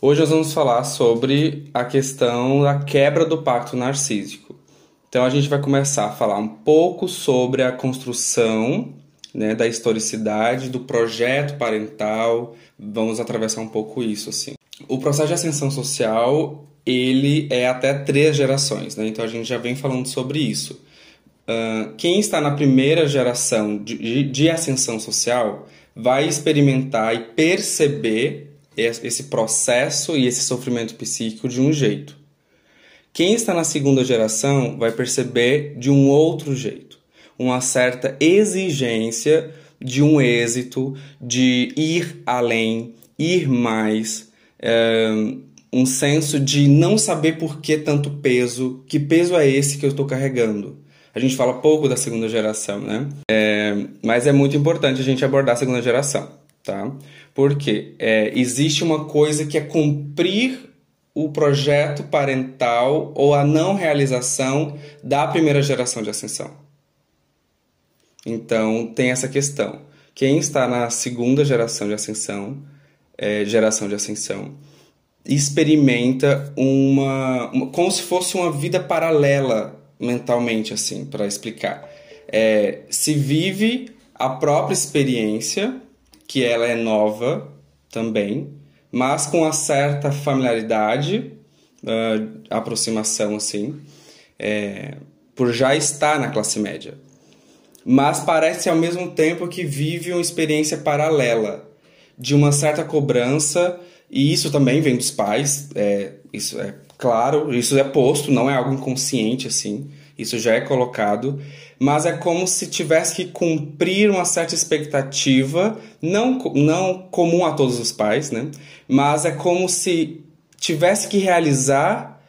Hoje nós vamos falar sobre a questão da quebra do pacto narcísico. Então a gente vai começar a falar um pouco sobre a construção né, da historicidade, do projeto parental. Vamos atravessar um pouco isso assim. O processo de ascensão social ele é até três gerações, né? Então a gente já vem falando sobre isso. Uh, quem está na primeira geração de, de ascensão social vai experimentar e perceber esse processo e esse sofrimento psíquico de um jeito. Quem está na segunda geração vai perceber de um outro jeito, uma certa exigência de um êxito, de ir além, ir mais, é, um senso de não saber por que tanto peso, que peso é esse que eu estou carregando. A gente fala pouco da segunda geração, né? É, mas é muito importante a gente abordar a segunda geração, tá? Porque é, existe uma coisa que é cumprir o projeto parental ou a não realização da primeira geração de ascensão. Então, tem essa questão. Quem está na segunda geração de ascensão, é, geração de ascensão, experimenta uma, uma, como se fosse uma vida paralela mentalmente, assim, para explicar. É, se vive a própria experiência que ela é nova também, mas com uma certa familiaridade, uh, aproximação assim, é, por já estar na classe média. Mas parece ao mesmo tempo que vive uma experiência paralela, de uma certa cobrança, e isso também vem dos pais, é, isso é claro, isso é posto, não é algo inconsciente assim, isso já é colocado, mas é como se tivesse que cumprir uma certa expectativa, não, não comum a todos os pais, né? Mas é como se tivesse que realizar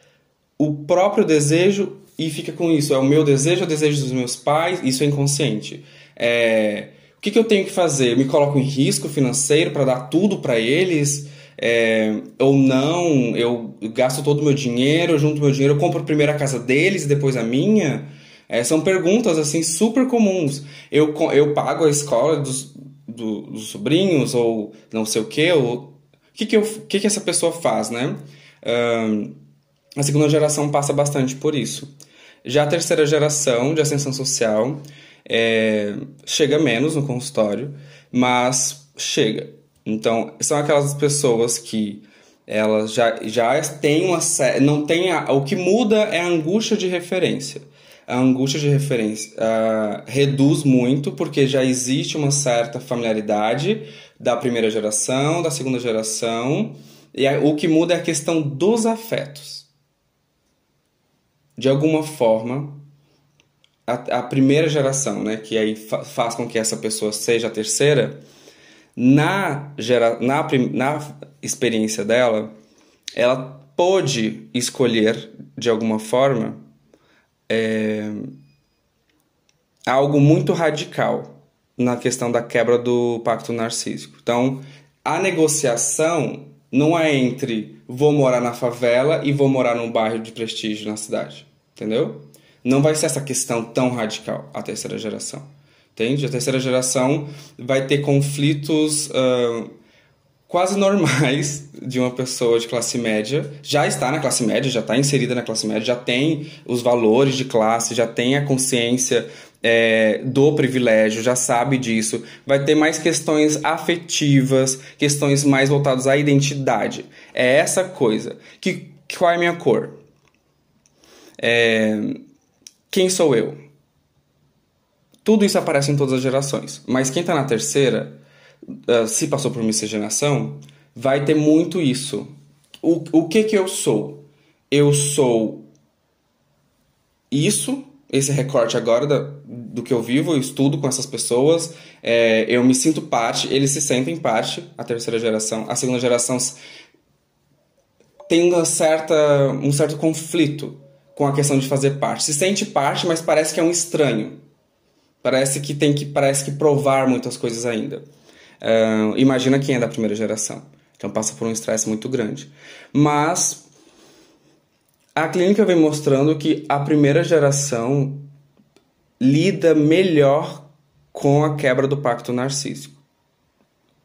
o próprio desejo e fica com isso. É o meu desejo, é o desejo dos meus pais, isso é inconsciente. É, o que, que eu tenho que fazer? Eu me coloco em risco financeiro para dar tudo para eles? É, ou não, eu gasto todo o meu dinheiro, eu junto meu dinheiro, eu compro primeiro a casa deles e depois a minha. É, são perguntas assim super comuns. Eu, eu pago a escola dos, do, dos sobrinhos ou não sei o que, ou o que que, que que essa pessoa faz, né? Um, a segunda geração passa bastante por isso. Já a terceira geração de ascensão social é, chega menos no consultório, mas chega. Então, são aquelas pessoas que elas já, já têm uma não tem a, o que muda é a angústia de referência. A angústia de referência uh, reduz muito porque já existe uma certa familiaridade da primeira geração, da segunda geração, e a, o que muda é a questão dos afetos. De alguma forma, a, a primeira geração, né, que aí fa faz com que essa pessoa seja a terceira, na, gera, na, na experiência dela, ela pôde escolher, de alguma forma, é, algo muito radical na questão da quebra do pacto narcísico. Então, a negociação não é entre vou morar na favela e vou morar num bairro de prestígio na cidade, entendeu? Não vai ser essa questão tão radical a terceira geração. Entende? A terceira geração vai ter conflitos uh, quase normais de uma pessoa de classe média. Já está na classe média, já está inserida na classe média, já tem os valores de classe, já tem a consciência é, do privilégio, já sabe disso. Vai ter mais questões afetivas, questões mais voltadas à identidade. É essa coisa. Que, qual é a minha cor? É, quem sou eu? Tudo isso aparece em todas as gerações. Mas quem está na terceira, uh, se passou por miscigenação, vai ter muito isso. O, o que que eu sou? Eu sou isso, esse recorte agora da, do que eu vivo, eu estudo com essas pessoas, é, eu me sinto parte, eles se sentem parte, a terceira geração. A segunda geração tem uma certa, um certo conflito com a questão de fazer parte. Se sente parte, mas parece que é um estranho. Parece que tem que parece que provar muitas coisas ainda. Uh, imagina quem é da primeira geração. Então passa por um estresse muito grande. Mas a clínica vem mostrando que a primeira geração lida melhor com a quebra do pacto narcísico.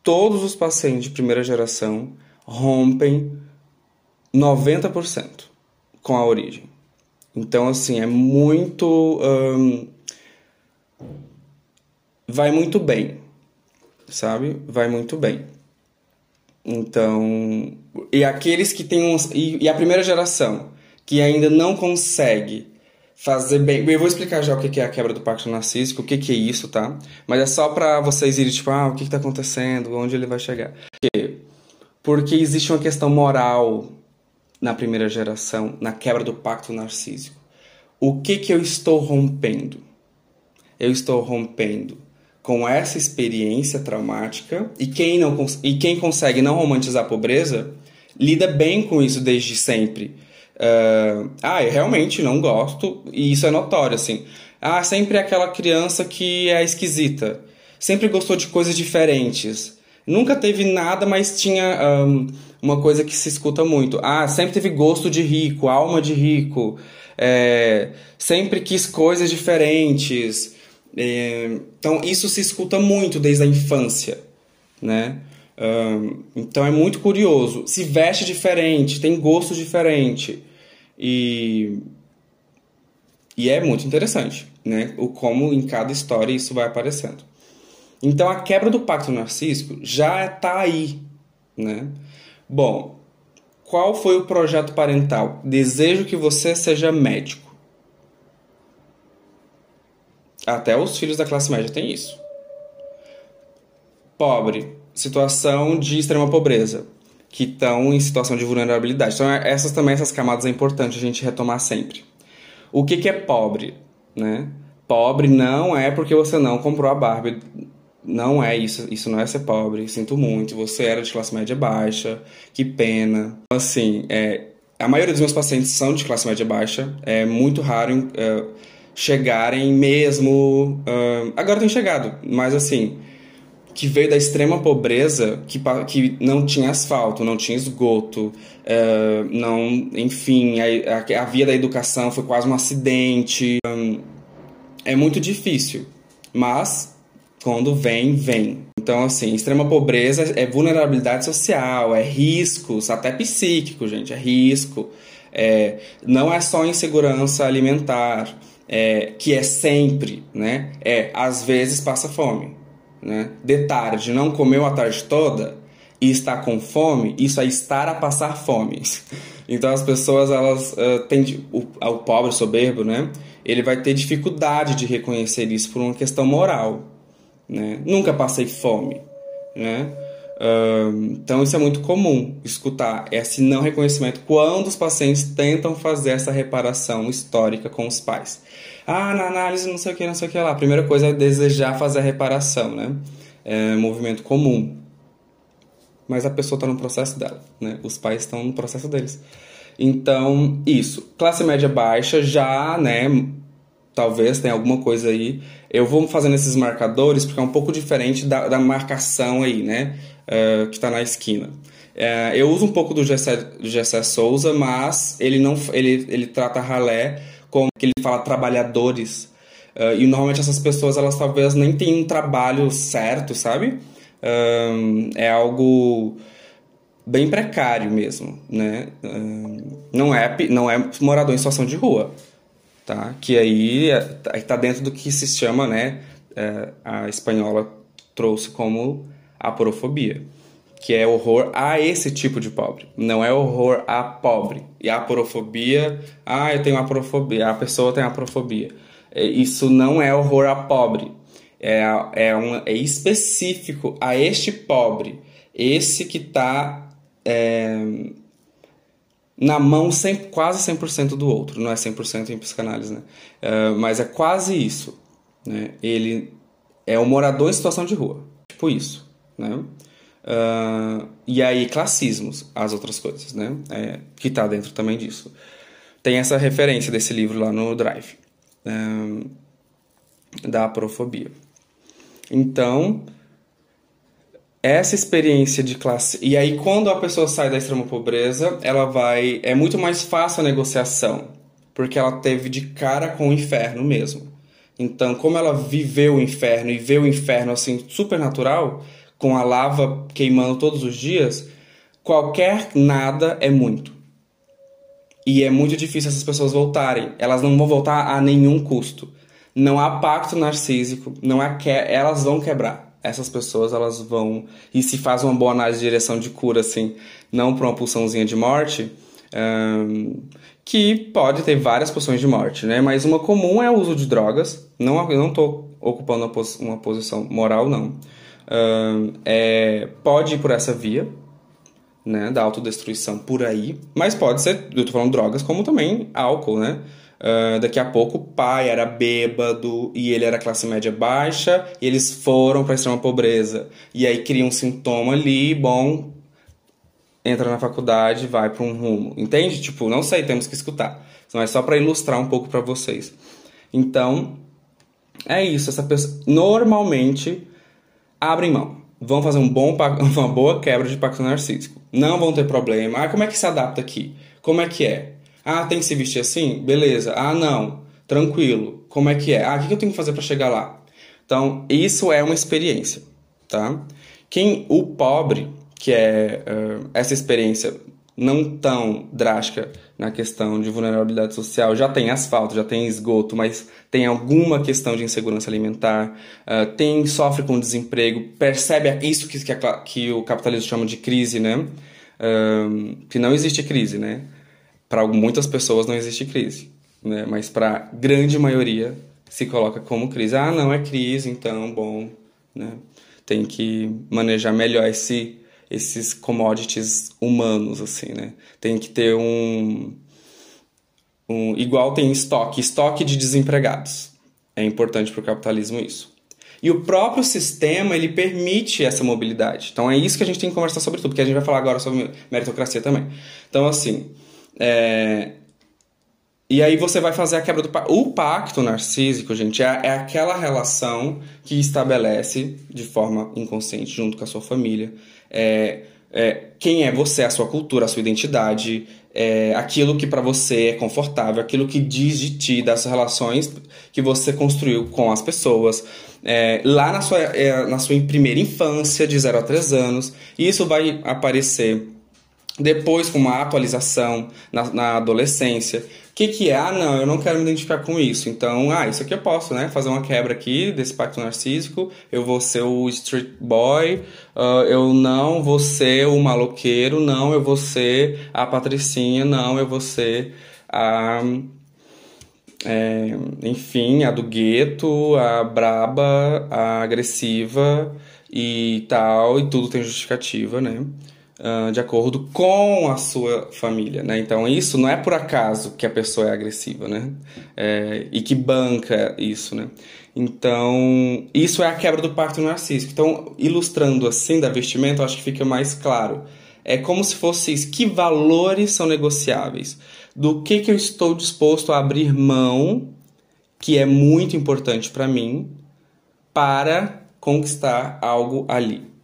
Todos os pacientes de primeira geração rompem 90% com a origem. Então, assim, é muito. Um, vai muito bem, sabe? Vai muito bem. Então, e aqueles que têm uns. E, e a primeira geração que ainda não consegue fazer bem. Eu vou explicar já o que é a quebra do pacto narcísico, o que é isso, tá? Mas é só para vocês irem, tipo, ah, o que está acontecendo, onde ele vai chegar. Porque existe uma questão moral na primeira geração, na quebra do pacto narcísico. O que que eu estou rompendo? Eu estou rompendo com essa experiência traumática e quem não e quem consegue não romantizar a pobreza lida bem com isso desde sempre. Uh, ah, eu realmente não gosto e isso é notório assim. Ah, sempre é aquela criança que é esquisita, sempre gostou de coisas diferentes, nunca teve nada, mas tinha um, uma coisa que se escuta muito. Ah, sempre teve gosto de rico, alma de rico, é, sempre quis coisas diferentes. É, então, isso se escuta muito desde a infância, né? Um, então, é muito curioso. Se veste diferente, tem gosto diferente. E, e é muito interessante, né? O como em cada história isso vai aparecendo. Então, a quebra do pacto narcísico já está aí, né? Bom, qual foi o projeto parental? Desejo que você seja médico. Até os filhos da classe média têm isso. Pobre, situação de extrema pobreza, que estão em situação de vulnerabilidade. Então, essas também, essas camadas é importante a gente retomar sempre. O que, que é pobre? Né? Pobre não é porque você não comprou a Barbie. Não é isso. Isso não é ser pobre. Sinto muito. Você era de classe média baixa. Que pena. Assim, é, a maioria dos meus pacientes são de classe média baixa. É muito raro. É, chegarem mesmo. Uh, agora tem chegado, mas assim, que veio da extrema pobreza, que, que não tinha asfalto, não tinha esgoto, uh, não, enfim, a, a, a, via da educação foi quase um acidente. Um, é muito difícil, mas quando vem, vem. Então, assim, extrema pobreza é vulnerabilidade social, é riscos, até psíquico, gente, é risco. É, não é só insegurança alimentar é, que é sempre, né? É às vezes passa fome, né? De tarde não comeu a tarde toda e está com fome, isso é estar a passar fome. Então as pessoas elas uh, têm o, o pobre soberbo, né? Ele vai ter dificuldade de reconhecer isso por uma questão moral, né? Nunca passei fome, né? Então isso é muito comum escutar esse não reconhecimento quando os pacientes tentam fazer essa reparação histórica com os pais. Ah, na análise não sei o que, não sei o que lá. A primeira coisa é desejar fazer a reparação, né? É um movimento comum. Mas a pessoa está no processo dela, né? Os pais estão no processo deles. Então, isso. Classe média baixa já, né? Talvez tenha alguma coisa aí. Eu vou fazendo esses marcadores porque é um pouco diferente da, da marcação aí, né? Uh, que está na esquina. Uh, eu uso um pouco do Gessé, Souza, mas ele não ele, ele trata ralé como que ele fala trabalhadores. Uh, e normalmente essas pessoas, elas talvez nem tenham um trabalho certo, sabe? É algo bem precário mesmo, né? Não, é, não é morador em situação de rua, tá? Que aí está é, dentro do que se chama, né? É, a espanhola trouxe como aporofobia que é horror a esse tipo de pobre. Não é horror a pobre. E a aporofobia, ah, eu tenho aporofobia, a pessoa tem aporofobia. É, isso não é horror a pobre. É, é, um, é específico a este pobre. Esse que está é, na mão 100, quase 100% do outro. Não é 100% em psicanálise, né? É, mas é quase isso. Né? Ele é um morador em situação de rua. Tipo isso. Né? Uh, e aí, classismos, as outras coisas, né? É, que tá dentro também disso. Tem essa referência desse livro lá no Drive, uh, da aprofobia. Então, essa experiência de classe. E aí, quando a pessoa sai da extrema pobreza, ela vai. É muito mais fácil a negociação, porque ela teve de cara com o inferno mesmo. Então, como ela viveu o inferno e vê o inferno assim super natural, com a lava queimando todos os dias, qualquer nada é muito. E é muito difícil essas pessoas voltarem. Elas não vão voltar a nenhum custo. Não há pacto narcísico, não há que... elas vão quebrar. Essas pessoas, elas vão... E se faz uma boa análise de direção de cura, assim, não para uma pulsãozinha de morte, um, que pode ter várias pulsões de morte, né? Mas uma comum é o uso de drogas. Não, eu não estou ocupando uma, pos uma, posição moral, não. Um, é, pode ir por essa via, né, da autodestruição por aí, mas pode ser, eu tô falando drogas, como também álcool, né? Uh, daqui a pouco o pai era bêbado e ele era classe média baixa e eles foram para extrema pobreza e aí cria um sintoma ali, bom, entra na faculdade, vai para um rumo, entende? Tipo, não sei, temos que escutar. Então é só para ilustrar um pouco para vocês. Então, é isso, essa pessoa normalmente abrem mão vão fazer um bom, uma boa quebra de pacto narcísico. Não vão ter problema. Ah, como é que se adapta aqui? Como é que é? Ah, tem que se vestir assim? Beleza. Ah, não. Tranquilo. Como é que é? Ah, o que eu tenho que fazer para chegar lá? Então, isso é uma experiência, tá? Quem, o pobre, que é uh, essa experiência não tão drástica na questão de vulnerabilidade social. Já tem asfalto, já tem esgoto, mas tem alguma questão de insegurança alimentar, uh, tem sofre com desemprego, percebe isso que, que, a, que o capitalismo chama de crise, né? Uh, que não existe crise, né? Para muitas pessoas não existe crise, né? Mas para grande maioria se coloca como crise. Ah, não é crise, então, bom, né? Tem que manejar melhor esse esses commodities humanos, assim, né? Tem que ter um, um igual tem estoque, estoque de desempregados. É importante para o capitalismo isso. E o próprio sistema, ele permite essa mobilidade. Então é isso que a gente tem que conversar sobre tudo, porque a gente vai falar agora sobre meritocracia também. Então, assim, é... E aí você vai fazer a quebra do pacto. O pacto narcísico, gente, é, é aquela relação que estabelece de forma inconsciente junto com a sua família é, é, quem é você, a sua cultura, a sua identidade, é, aquilo que para você é confortável, aquilo que diz de ti, das relações que você construiu com as pessoas. É, lá na sua, é, na sua primeira infância, de 0 a 3 anos, isso vai aparecer depois com uma atualização na, na adolescência, que, que é? Ah, não, eu não quero me identificar com isso. Então, ah, isso aqui eu posso, né? Fazer uma quebra aqui desse pacto narcísico. Eu vou ser o street boy. Uh, eu não vou ser o maloqueiro. Não, eu vou ser a patricinha. Não, eu vou ser a... É, enfim, a do gueto, a braba, a agressiva e tal. E tudo tem justificativa, né? Uh, de acordo com a sua família, né? Então isso não é por acaso que a pessoa é agressiva, né? É, e que banca isso, né? Então isso é a quebra do pacto narcísico. Então ilustrando assim da vestimenta, eu acho que fica mais claro. É como se fosse isso. Que valores são negociáveis? Do que, que eu estou disposto a abrir mão, que é muito importante para mim, para conquistar algo ali.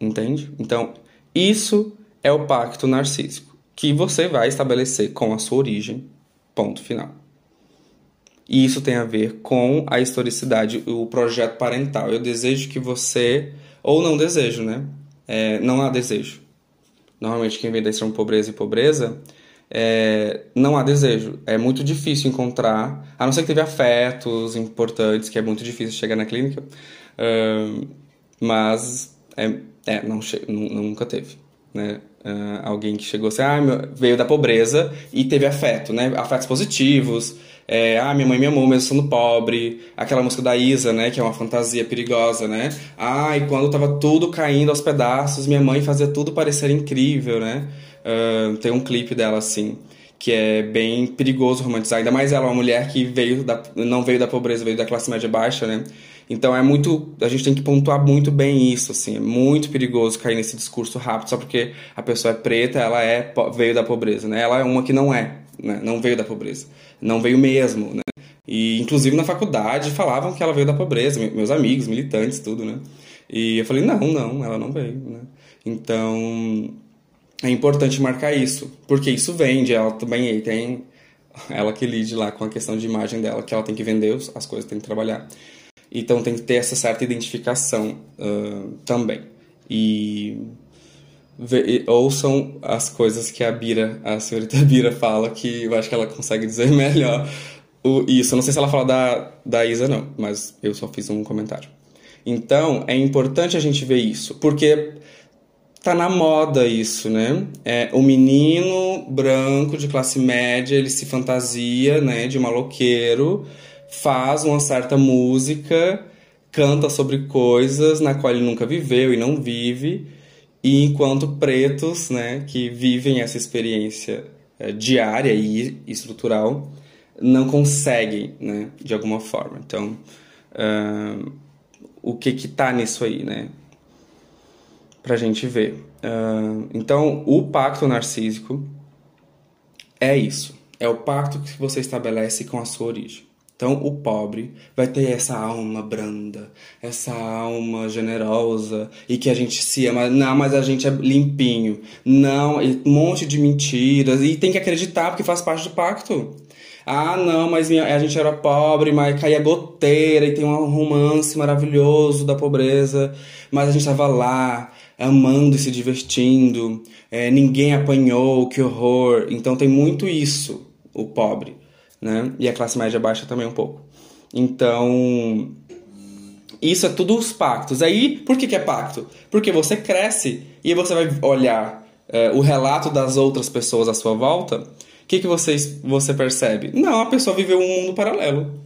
Entende? Então, isso é o pacto narcísico que você vai estabelecer com a sua origem, ponto final. E isso tem a ver com a historicidade, o projeto parental. Eu desejo que você, ou não desejo, né? É, não há desejo. Normalmente quem vem da extrema pobreza e pobreza, é, não há desejo. É muito difícil encontrar, a não ser que teve afetos importantes, que é muito difícil chegar na clínica. Uh, mas é, é, não nunca teve. Né? Uh, alguém que chegou assim, ah, meu, veio da pobreza e teve afeto, né? Afetos positivos. É, ah, minha mãe me amou mesmo sendo pobre. Aquela música da Isa, né? Que é uma fantasia perigosa, né? Ah, e quando tava tudo caindo aos pedaços, minha mãe fazia tudo parecer incrível, né? Uh, tem um clipe dela assim que é bem perigoso romantizar. Ainda mais ela, uma mulher que veio da, não veio da pobreza, veio da classe média baixa, né? Então é muito. A gente tem que pontuar muito bem isso, assim. É muito perigoso cair nesse discurso rápido só porque a pessoa é preta, ela é veio da pobreza, né? Ela é uma que não é, né? Não veio da pobreza. Não veio mesmo, né? E inclusive na faculdade falavam que ela veio da pobreza, meus amigos, militantes, tudo, né? E eu falei, não, não, ela não veio, né? Então é importante marcar isso, porque isso vende, ela também tem ela que lide lá com a questão de imagem dela, que ela tem que vender as coisas, tem que trabalhar. Então tem que ter essa certa identificação uh, também. E ouçam as coisas que a Bira, a senhorita Bira fala, que eu acho que ela consegue dizer melhor o, isso. Não sei se ela fala da, da Isa, não, mas eu só fiz um comentário. Então, é importante a gente ver isso, porque tá na moda isso, né? É, o menino branco de classe média, ele se fantasia, né, de maloqueiro, faz uma certa música, canta sobre coisas na qual ele nunca viveu e não vive, e enquanto pretos, né, que vivem essa experiência é, diária e estrutural, não conseguem, né, de alguma forma. Então, uh, o que que tá nisso aí, né? Pra gente ver. Uh, então, o pacto narcísico é isso. É o pacto que você estabelece com a sua origem. Então, o pobre vai ter essa alma branda, essa alma generosa e que a gente se ama. Não, mas a gente é limpinho. Não, um monte de mentiras. E tem que acreditar porque faz parte do pacto. Ah, não, mas minha, a gente era pobre, mas caía goteira e tem um romance maravilhoso da pobreza. Mas a gente estava lá, amando e se divertindo. É, ninguém apanhou, que horror. Então tem muito isso, o pobre né? E a classe média baixa também um pouco. Então, isso é tudo os pactos. Aí, por que, que é pacto? Porque você cresce e você vai olhar é, o relato das outras pessoas à sua volta. O que, que você, você percebe? Não, a pessoa viveu um mundo paralelo.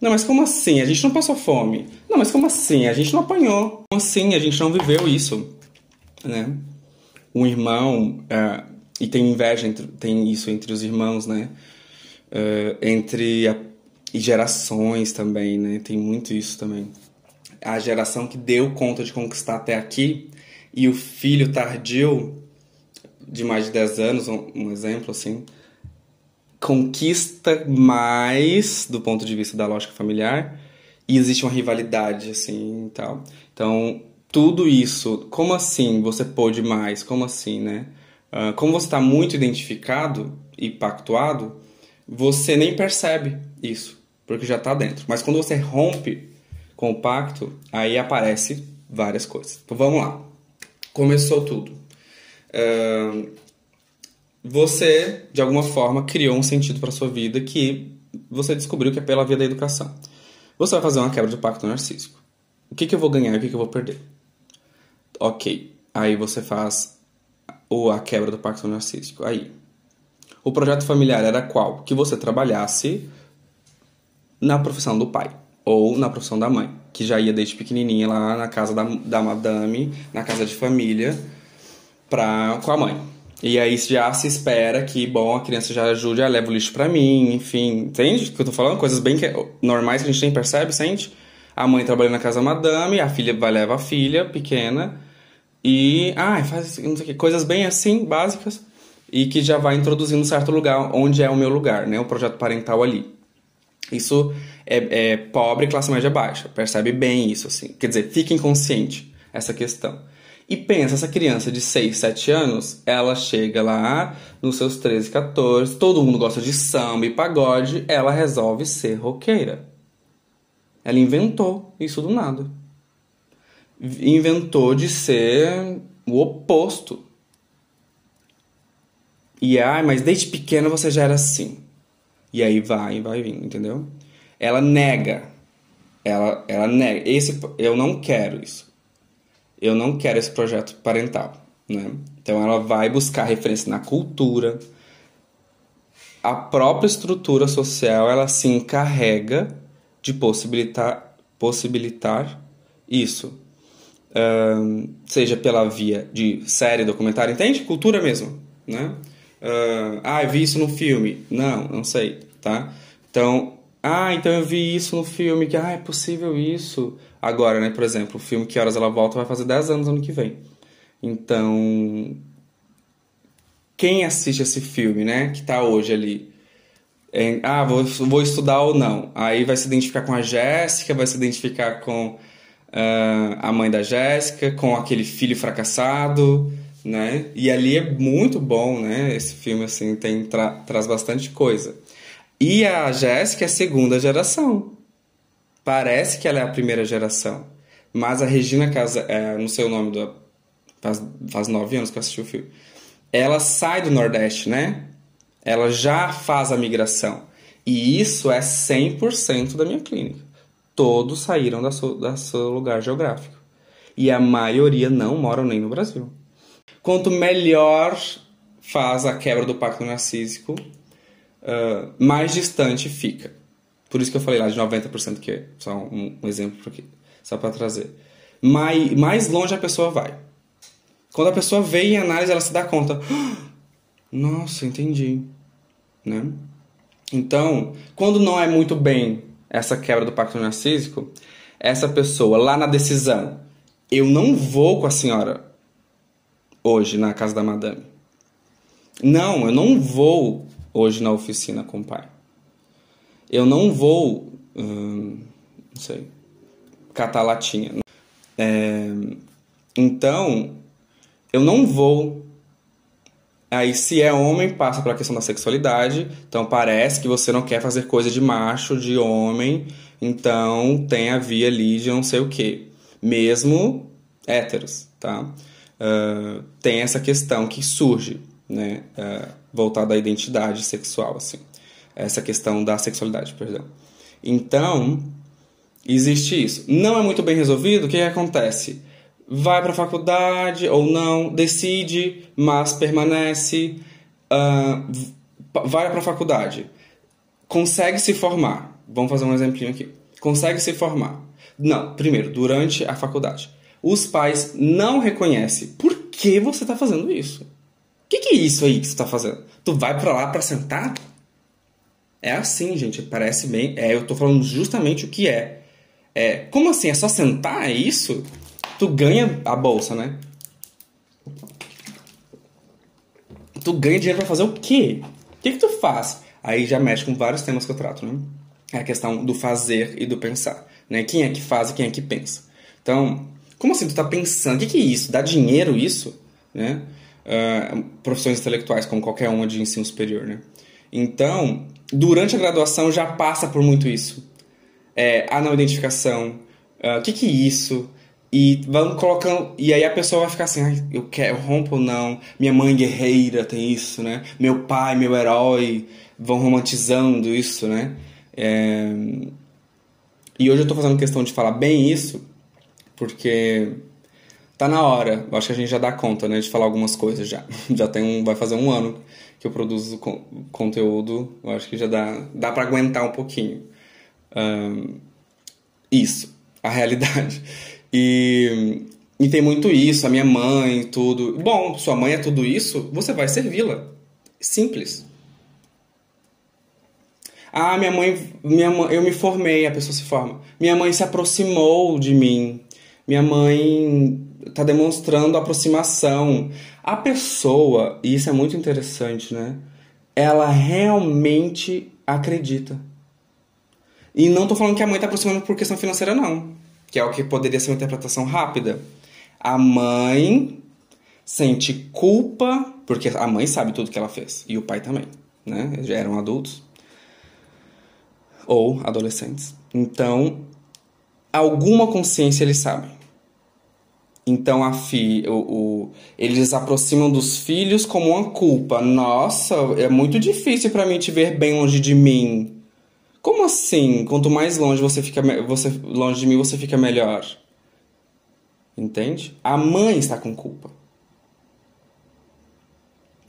Não, mas como assim? A gente não passou fome. Não, mas como assim? A gente não apanhou. Como assim? A gente não viveu isso. Né? Um irmão. É, e tem inveja, entre, tem isso entre os irmãos, né? Uh, entre a, e gerações também, né? Tem muito isso também. A geração que deu conta de conquistar até aqui e o filho tardio de mais de 10 anos, um, um exemplo assim, conquista mais do ponto de vista da lógica familiar e existe uma rivalidade assim e tal. Então, tudo isso, como assim você pôde mais? Como assim, né? Uh, como você está muito identificado e pactuado, você nem percebe isso, porque já está dentro. Mas quando você rompe com o pacto, aí aparece várias coisas. Então vamos lá. Começou tudo. Uh, você, de alguma forma, criou um sentido para sua vida que você descobriu que é pela via da educação. Você vai fazer uma quebra de pacto narcísico. O que, que eu vou ganhar e o que, que eu vou perder? Ok. Aí você faz a quebra do pacto narcísico. Aí, o projeto familiar era qual? Que você trabalhasse na profissão do pai ou na profissão da mãe, que já ia desde pequenininha lá na casa da, da madame, na casa de família, pra, com a mãe. E aí já se espera que, bom, a criança já ajude, a leva o lixo para mim, enfim. Entende o que eu tô falando? Coisas bem que, normais que a gente nem percebe, sente? A mãe trabalha na casa da madame, a filha vai levar a filha pequena e, ah, faz não sei o que, coisas bem assim, básicas e que já vai introduzindo um certo lugar onde é o meu lugar, né? O projeto parental ali. Isso é, é pobre classe média baixa, percebe bem isso, assim. Quer dizer, fica inconsciente essa questão. E pensa, essa criança de 6, 7 anos, ela chega lá nos seus 13, 14, todo mundo gosta de samba e pagode, ela resolve ser roqueira. Ela inventou isso do nada. Inventou de ser o oposto e ah, mas desde pequena você já era assim. E aí vai, vai vindo, entendeu? Ela nega. Ela, ela nega. Esse, eu não quero isso. Eu não quero esse projeto parental, né? Então ela vai buscar referência na cultura. A própria estrutura social, ela se encarrega de possibilitar, possibilitar isso. Um, seja pela via de série, documentário, entende? Cultura mesmo, né? Uh, ah, eu vi isso no filme. Não, não sei, tá? Então, ah, então eu vi isso no filme, que ah, é possível isso. Agora, né, por exemplo, o filme Que Horas Ela Volta vai fazer 10 anos ano que vem. Então, quem assiste esse filme, né, que tá hoje ali, é, ah, vou, vou estudar ou não. Aí vai se identificar com a Jéssica, vai se identificar com uh, a mãe da Jéssica, com aquele filho fracassado, né? E ali é muito bom, né? Esse filme assim tem tra traz bastante coisa. E a Jéssica é a segunda geração. Parece que ela é a primeira geração, mas a Regina Casa, é, não sei o nome faz, faz nove anos que eu assisti o filme. Ela sai do Nordeste, né? Ela já faz a migração. E isso é 100% da minha clínica. Todos saíram da seu, seu lugar geográfico. E a maioria não moram nem no Brasil. Quanto melhor faz a quebra do pacto narcísico, uh, mais distante fica. Por isso que eu falei lá de 90%, que é só um, um exemplo aqui, só para trazer. Mais, mais longe a pessoa vai. Quando a pessoa vê em análise, ela se dá conta. Nossa, entendi. Né? Então, quando não é muito bem essa quebra do pacto narcísico, essa pessoa lá na decisão, eu não vou com a senhora hoje na casa da madame. Não, eu não vou hoje na oficina com o pai. Eu não vou, hum, não sei, catar latinha. É, então, eu não vou. Aí, se é homem, passa pela questão da sexualidade. Então, parece que você não quer fazer coisa de macho, de homem. Então, tem a via ali de não sei o que. Mesmo héteros, tá? Uh, tem essa questão que surge, né? Uh, voltada à identidade sexual, assim. Essa questão da sexualidade, perdão. Então, existe isso. Não é muito bem resolvido, o que, que acontece? Vai para a faculdade ou não, decide, mas permanece, uh, vai para a faculdade, consegue se formar. Vamos fazer um exemplinho aqui. Consegue se formar. Não, primeiro, durante a faculdade os pais não reconhecem. Por que você está fazendo isso? O que, que, é isso aí que você está fazendo? Tu vai para lá para sentar? É assim, gente. Parece bem. É, eu estou falando justamente o que é. É, como assim? É só sentar? É isso? Tu ganha a bolsa, né? Tu ganha dinheiro para fazer o quê? O que, que tu faz? Aí já mexe com vários temas que eu trato, né? É a questão do fazer e do pensar. Né? Quem é que faz e quem é que pensa. Então, como assim tu tá pensando? O que, que é isso? Dá dinheiro isso? Né? Uh, profissões intelectuais, como qualquer uma de ensino superior, né? Então, durante a graduação já passa por muito isso. É, a não identificação, o uh, que que é isso? E vão colocando. E aí a pessoa vai ficar assim, ah, eu quero, eu rompo ou não. Minha mãe guerreira tem isso, né? Meu pai, meu herói, vão romantizando isso, né? É... E hoje eu tô fazendo questão de falar bem isso, porque tá na hora. Eu acho que a gente já dá conta, né, de falar algumas coisas já. Já tem um, vai fazer um ano que eu produzo conteúdo. Eu acho que já dá, dá para aguentar um pouquinho. Um, isso, a realidade. E, e tem muito isso, a minha mãe, tudo. Bom, sua mãe é tudo isso, você vai servi-la. Simples. Ah, minha mãe, minha mãe, eu me formei, a pessoa se forma. Minha mãe se aproximou de mim minha mãe está demonstrando aproximação. A pessoa, e isso é muito interessante, né? Ela realmente acredita. E não estou falando que a mãe está aproximando por questão financeira, não. Que é o que poderia ser uma interpretação rápida. A mãe sente culpa, porque a mãe sabe tudo que ela fez. E o pai também, né? Já eram adultos. Ou adolescentes. Então, alguma consciência eles sabem. Então a fi, o, o, eles aproximam dos filhos como uma culpa. Nossa, é muito difícil para mim te ver bem longe de mim. Como assim? Quanto mais longe você fica, você longe de mim, você fica melhor. Entende? A mãe está com culpa.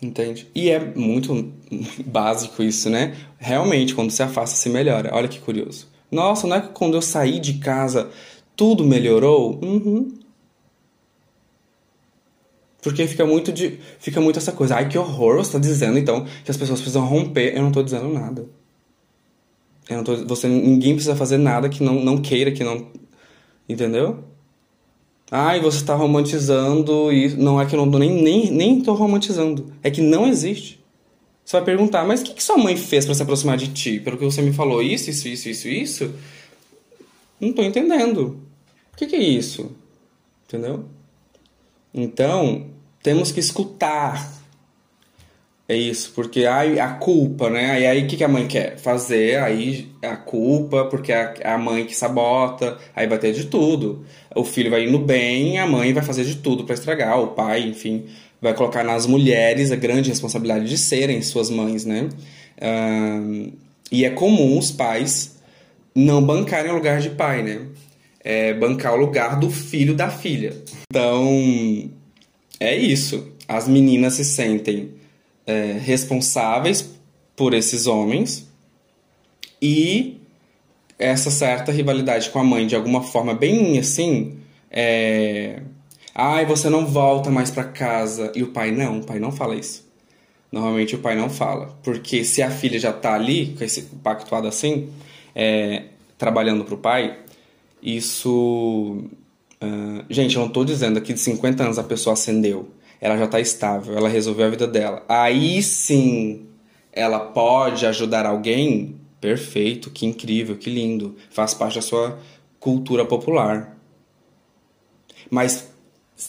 Entende? E é muito básico isso, né? Realmente, quando se afasta, se melhora. Olha que curioso. Nossa, não é que quando eu saí de casa tudo melhorou? Uhum. Porque fica muito de, fica muito essa coisa, ai que horror, você tá dizendo então que as pessoas precisam romper. Eu não tô dizendo nada. Eu não tô, você, ninguém precisa fazer nada que não, não queira, que não. Entendeu? Ai, você está romantizando e não é que eu não tô nem, nem, nem tô romantizando. É que não existe. Você vai perguntar, mas o que, que sua mãe fez para se aproximar de ti? Pelo que você me falou, isso, isso, isso, isso, isso? Não tô entendendo. O que, que é isso? Entendeu? Então, temos que escutar É isso, porque aí a culpa, né? E aí o que, que a mãe quer? Fazer aí a culpa, porque é a mãe que sabota, aí vai ter de tudo. O filho vai indo bem, a mãe vai fazer de tudo para estragar, o pai, enfim, vai colocar nas mulheres a grande responsabilidade de serem suas mães, né? Um, e é comum os pais não bancarem o lugar de pai, né? É bancar o lugar do filho da filha. Então, é isso. As meninas se sentem é, responsáveis por esses homens e essa certa rivalidade com a mãe de alguma forma bem assim é... ai você não volta mais para casa e o pai não o pai não fala isso normalmente o pai não fala porque se a filha já tá ali com esse pactuado assim é... trabalhando pro pai isso uh... gente eu não tô dizendo aqui de 50 anos a pessoa acendeu ela já está estável, ela resolveu a vida dela. Aí sim ela pode ajudar alguém? Perfeito, que incrível, que lindo. Faz parte da sua cultura popular. Mas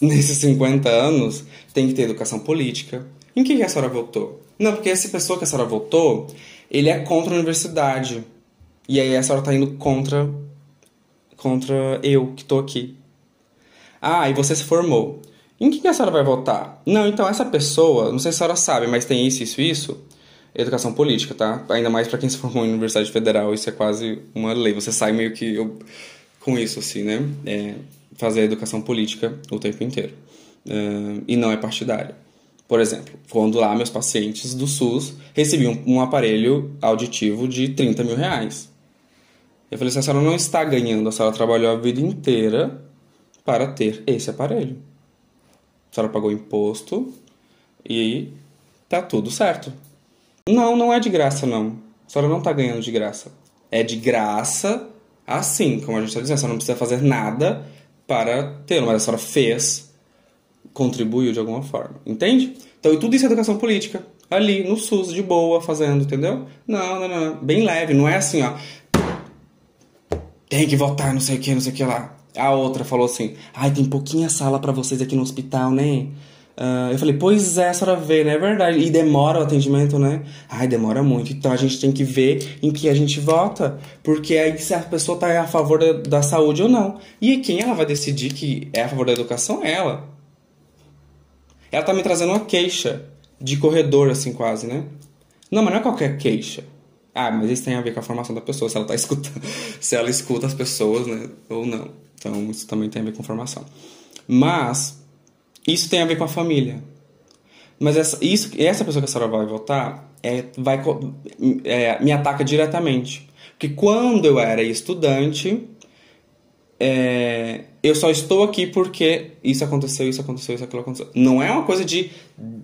nesses 50 anos tem que ter educação política. Em que a senhora votou? Não, porque essa pessoa que a senhora votou, ele é contra a universidade. E aí a senhora está indo contra contra eu que estou aqui. Ah, e você se formou. Em que a senhora vai votar? Não, então essa pessoa, não sei se a senhora sabe, mas tem isso, isso, isso. Educação política, tá? Ainda mais para quem se formou em Universidade Federal, isso é quase uma lei. Você sai meio que eu, com isso, assim, né? É, fazer educação política o tempo inteiro. Uh, e não é partidária. Por exemplo, quando lá meus pacientes do SUS recebiam um aparelho auditivo de 30 mil reais. Eu falei assim, a senhora não está ganhando, a senhora trabalhou a vida inteira para ter esse aparelho senhora pagou imposto e tá tudo certo. Não, não é de graça, não. A senhora não tá ganhando de graça. É de graça, assim, como a gente está dizendo. A senhora não precisa fazer nada para ter, mas a senhora fez, contribuiu de alguma forma. Entende? Então, e tudo isso é educação política. Ali, no SUS, de boa, fazendo, entendeu? Não, não, não. Bem leve, não é assim, ó. Tem que votar, não sei o que, não sei o que lá. A outra falou assim: ai, tem pouquinha sala para vocês aqui no hospital, né? Uh, eu falei, pois é, a senhora vê, né? É verdade. E demora o atendimento, né? Ai, demora muito. Então a gente tem que ver em que a gente vota. Porque aí se a pessoa tá a favor da, da saúde ou não. E quem ela vai decidir que é a favor da educação ela. Ela tá me trazendo uma queixa de corredor, assim, quase, né? Não, mas não é qualquer queixa. Ah, mas isso tem a ver com a formação da pessoa, se ela tá escutando. se ela escuta as pessoas, né? Ou não. Então, isso também tem a ver com formação. Mas, isso tem a ver com a família. Mas essa, isso, essa pessoa que a senhora vai votar é, vai, é, me ataca diretamente. Porque quando eu era estudante, é, eu só estou aqui porque isso aconteceu, isso aconteceu, isso aquilo aconteceu. Não é uma coisa de,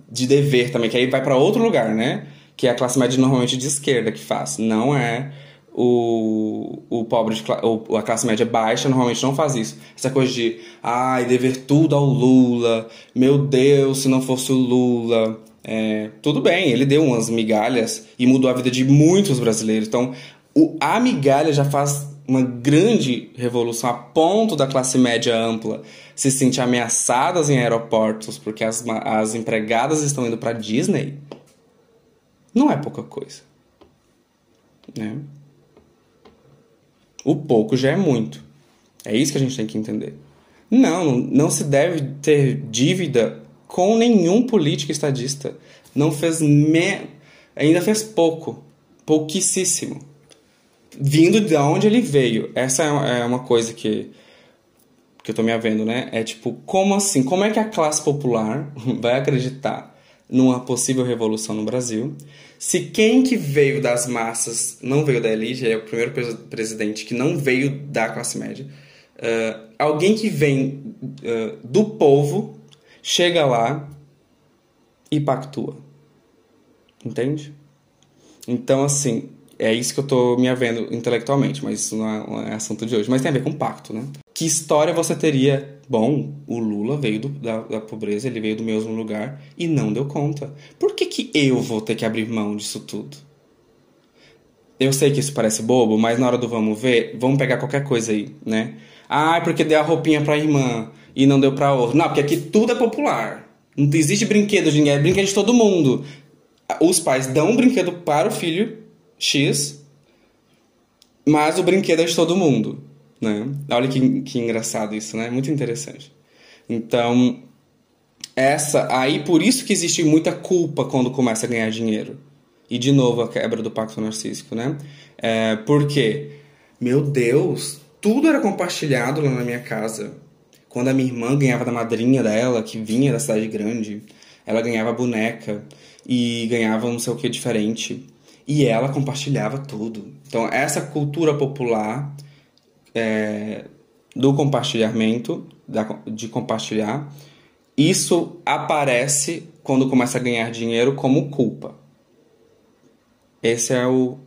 de dever também, que aí vai para outro lugar, né? Que é a classe média normalmente de esquerda que faz. Não é o, o pobre, o, a classe média baixa normalmente não faz isso. Essa coisa de, ai, dever tudo ao Lula, meu Deus, se não fosse o Lula. É, tudo bem, ele deu umas migalhas e mudou a vida de muitos brasileiros. Então, o, a migalha já faz uma grande revolução a ponto da classe média ampla se sentir ameaçadas em aeroportos porque as, as empregadas estão indo para Disney. Não é pouca coisa. Né? O pouco já é muito. É isso que a gente tem que entender. Não, não se deve ter dívida com nenhum político estadista. Não fez me... ainda fez pouco, pouquíssimo. Vindo de onde ele veio. Essa é uma é coisa que que eu tô me havendo, né? É tipo, como assim? Como é que a classe popular vai acreditar numa possível revolução no Brasil se quem que veio das massas não veio da elite, é o primeiro presidente que não veio da classe média, uh, alguém que vem uh, do povo chega lá e pactua. Entende? Então, assim, é isso que eu tô me havendo intelectualmente, mas isso não é, é assunto de hoje. Mas tem a ver com pacto, né? Que história você teria? Bom, o Lula veio do, da, da, pobreza, ele veio do mesmo lugar e não deu conta. Por que, que eu vou ter que abrir mão disso tudo? Eu sei que isso parece bobo, mas na hora do vamos ver, vamos pegar qualquer coisa aí, né? Ah, porque deu a roupinha pra irmã e não deu pra outra. Não, porque aqui tudo é popular. Não existe brinquedo de ninguém, é brinquedo de todo mundo. os pais dão um brinquedo para o filho X, mas o brinquedo é de todo mundo, né? Olha que, que engraçado isso, né? Muito interessante. Então, essa aí por isso que existe muita culpa quando começa a ganhar dinheiro. E de novo a quebra do pacto narcísico, né? É, porque, meu Deus, tudo era compartilhado lá na minha casa. Quando a minha irmã ganhava da madrinha dela, que vinha da cidade grande, ela ganhava boneca e ganhava não sei o que diferente. E ela compartilhava tudo. Então, essa cultura popular é, do compartilhamento, de compartilhar, isso aparece quando começa a ganhar dinheiro como culpa. Esse é o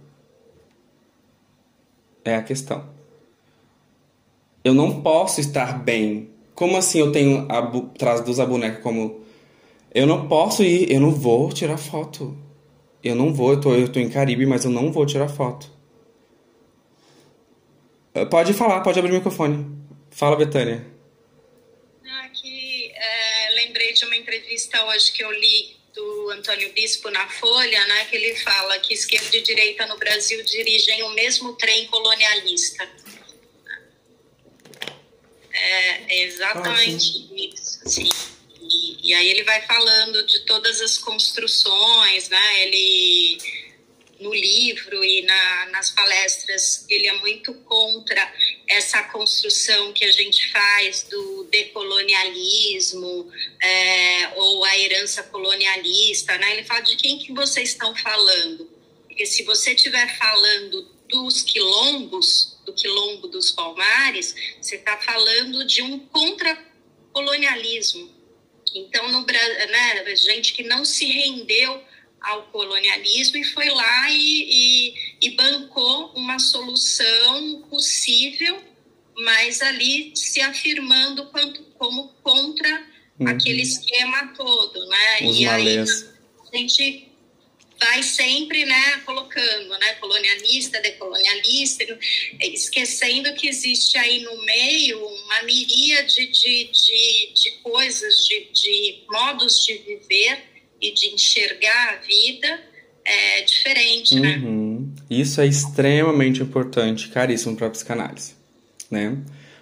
é a questão. Eu não posso estar bem. Como assim eu tenho a traduz a boneca como eu não posso ir, eu não vou tirar foto. Eu não vou, eu tô, eu tô em Caribe, mas eu não vou tirar foto. Pode falar, pode abrir o microfone. Fala, Betânia. Aqui, é, lembrei de uma entrevista hoje que eu li do Antônio Bispo na Folha, né, que ele fala que esquerda e direita no Brasil dirigem o mesmo trem colonialista. É, é exatamente ah, isso, assim. E, e, aí ele vai falando de todas as construções, né? Ele no livro e na, nas palestras, ele é muito contra essa construção que a gente faz do decolonialismo é, ou a herança colonialista, né? Ele fala de quem que vocês estão falando? Porque se você estiver falando dos quilombos, do quilombo dos palmares, você está falando de um contra-colonialismo. Então, no, né, gente que não se rendeu ao colonialismo e foi lá e, e, e bancou uma solução possível, mas ali se afirmando quanto, como contra uhum. aquele esquema todo, né? Os e malês. aí a gente vai sempre né, colocando, né, colonialista, decolonialista, esquecendo que existe aí no meio uma miríade de, de, de coisas, de, de modos de viver e de enxergar a vida é diferente, né? uhum. Isso é extremamente importante, caríssimo para a psicanálise, né?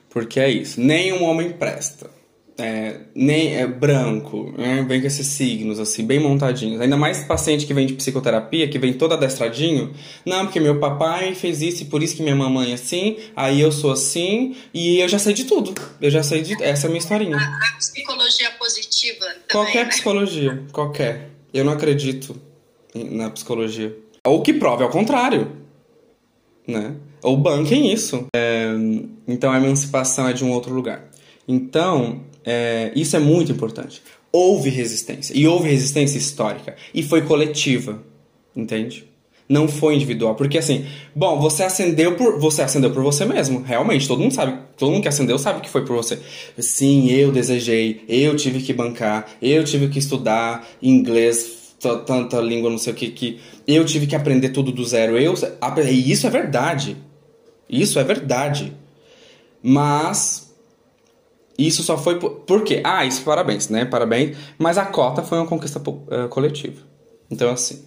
Porque é isso, nenhum homem presta é, nem é branco, né? vem com esses signos assim, bem montadinhos. Ainda mais paciente que vem de psicoterapia, que vem todo adestradinho. Não, porque meu papai fez isso e por isso que minha mamãe é assim, aí eu sou assim, e eu já sei de tudo. Eu já sei de. Essa é a minha historinha. A, a psicologia positiva também, Qualquer né? psicologia, qualquer. Eu não acredito na psicologia. Ou que prove ao contrário. Né? Ou banquem isso. É, então a emancipação é de um outro lugar. Então, é, isso é muito importante. Houve resistência. E houve resistência histórica. E foi coletiva. Entende? Não foi individual. Porque assim, bom, você acendeu por. Você acendeu por você mesmo. Realmente, todo mundo sabe. Todo mundo que acendeu sabe que foi por você. Sim, eu desejei, eu tive que bancar, eu tive que estudar inglês, tanta língua, não sei o que, que. Eu tive que aprender tudo do zero. Eu, e isso é verdade. Isso é verdade. Mas isso só foi por, por quê? Ah, isso parabéns, né? Parabéns. Mas a cota foi uma conquista uh, coletiva. Então, assim.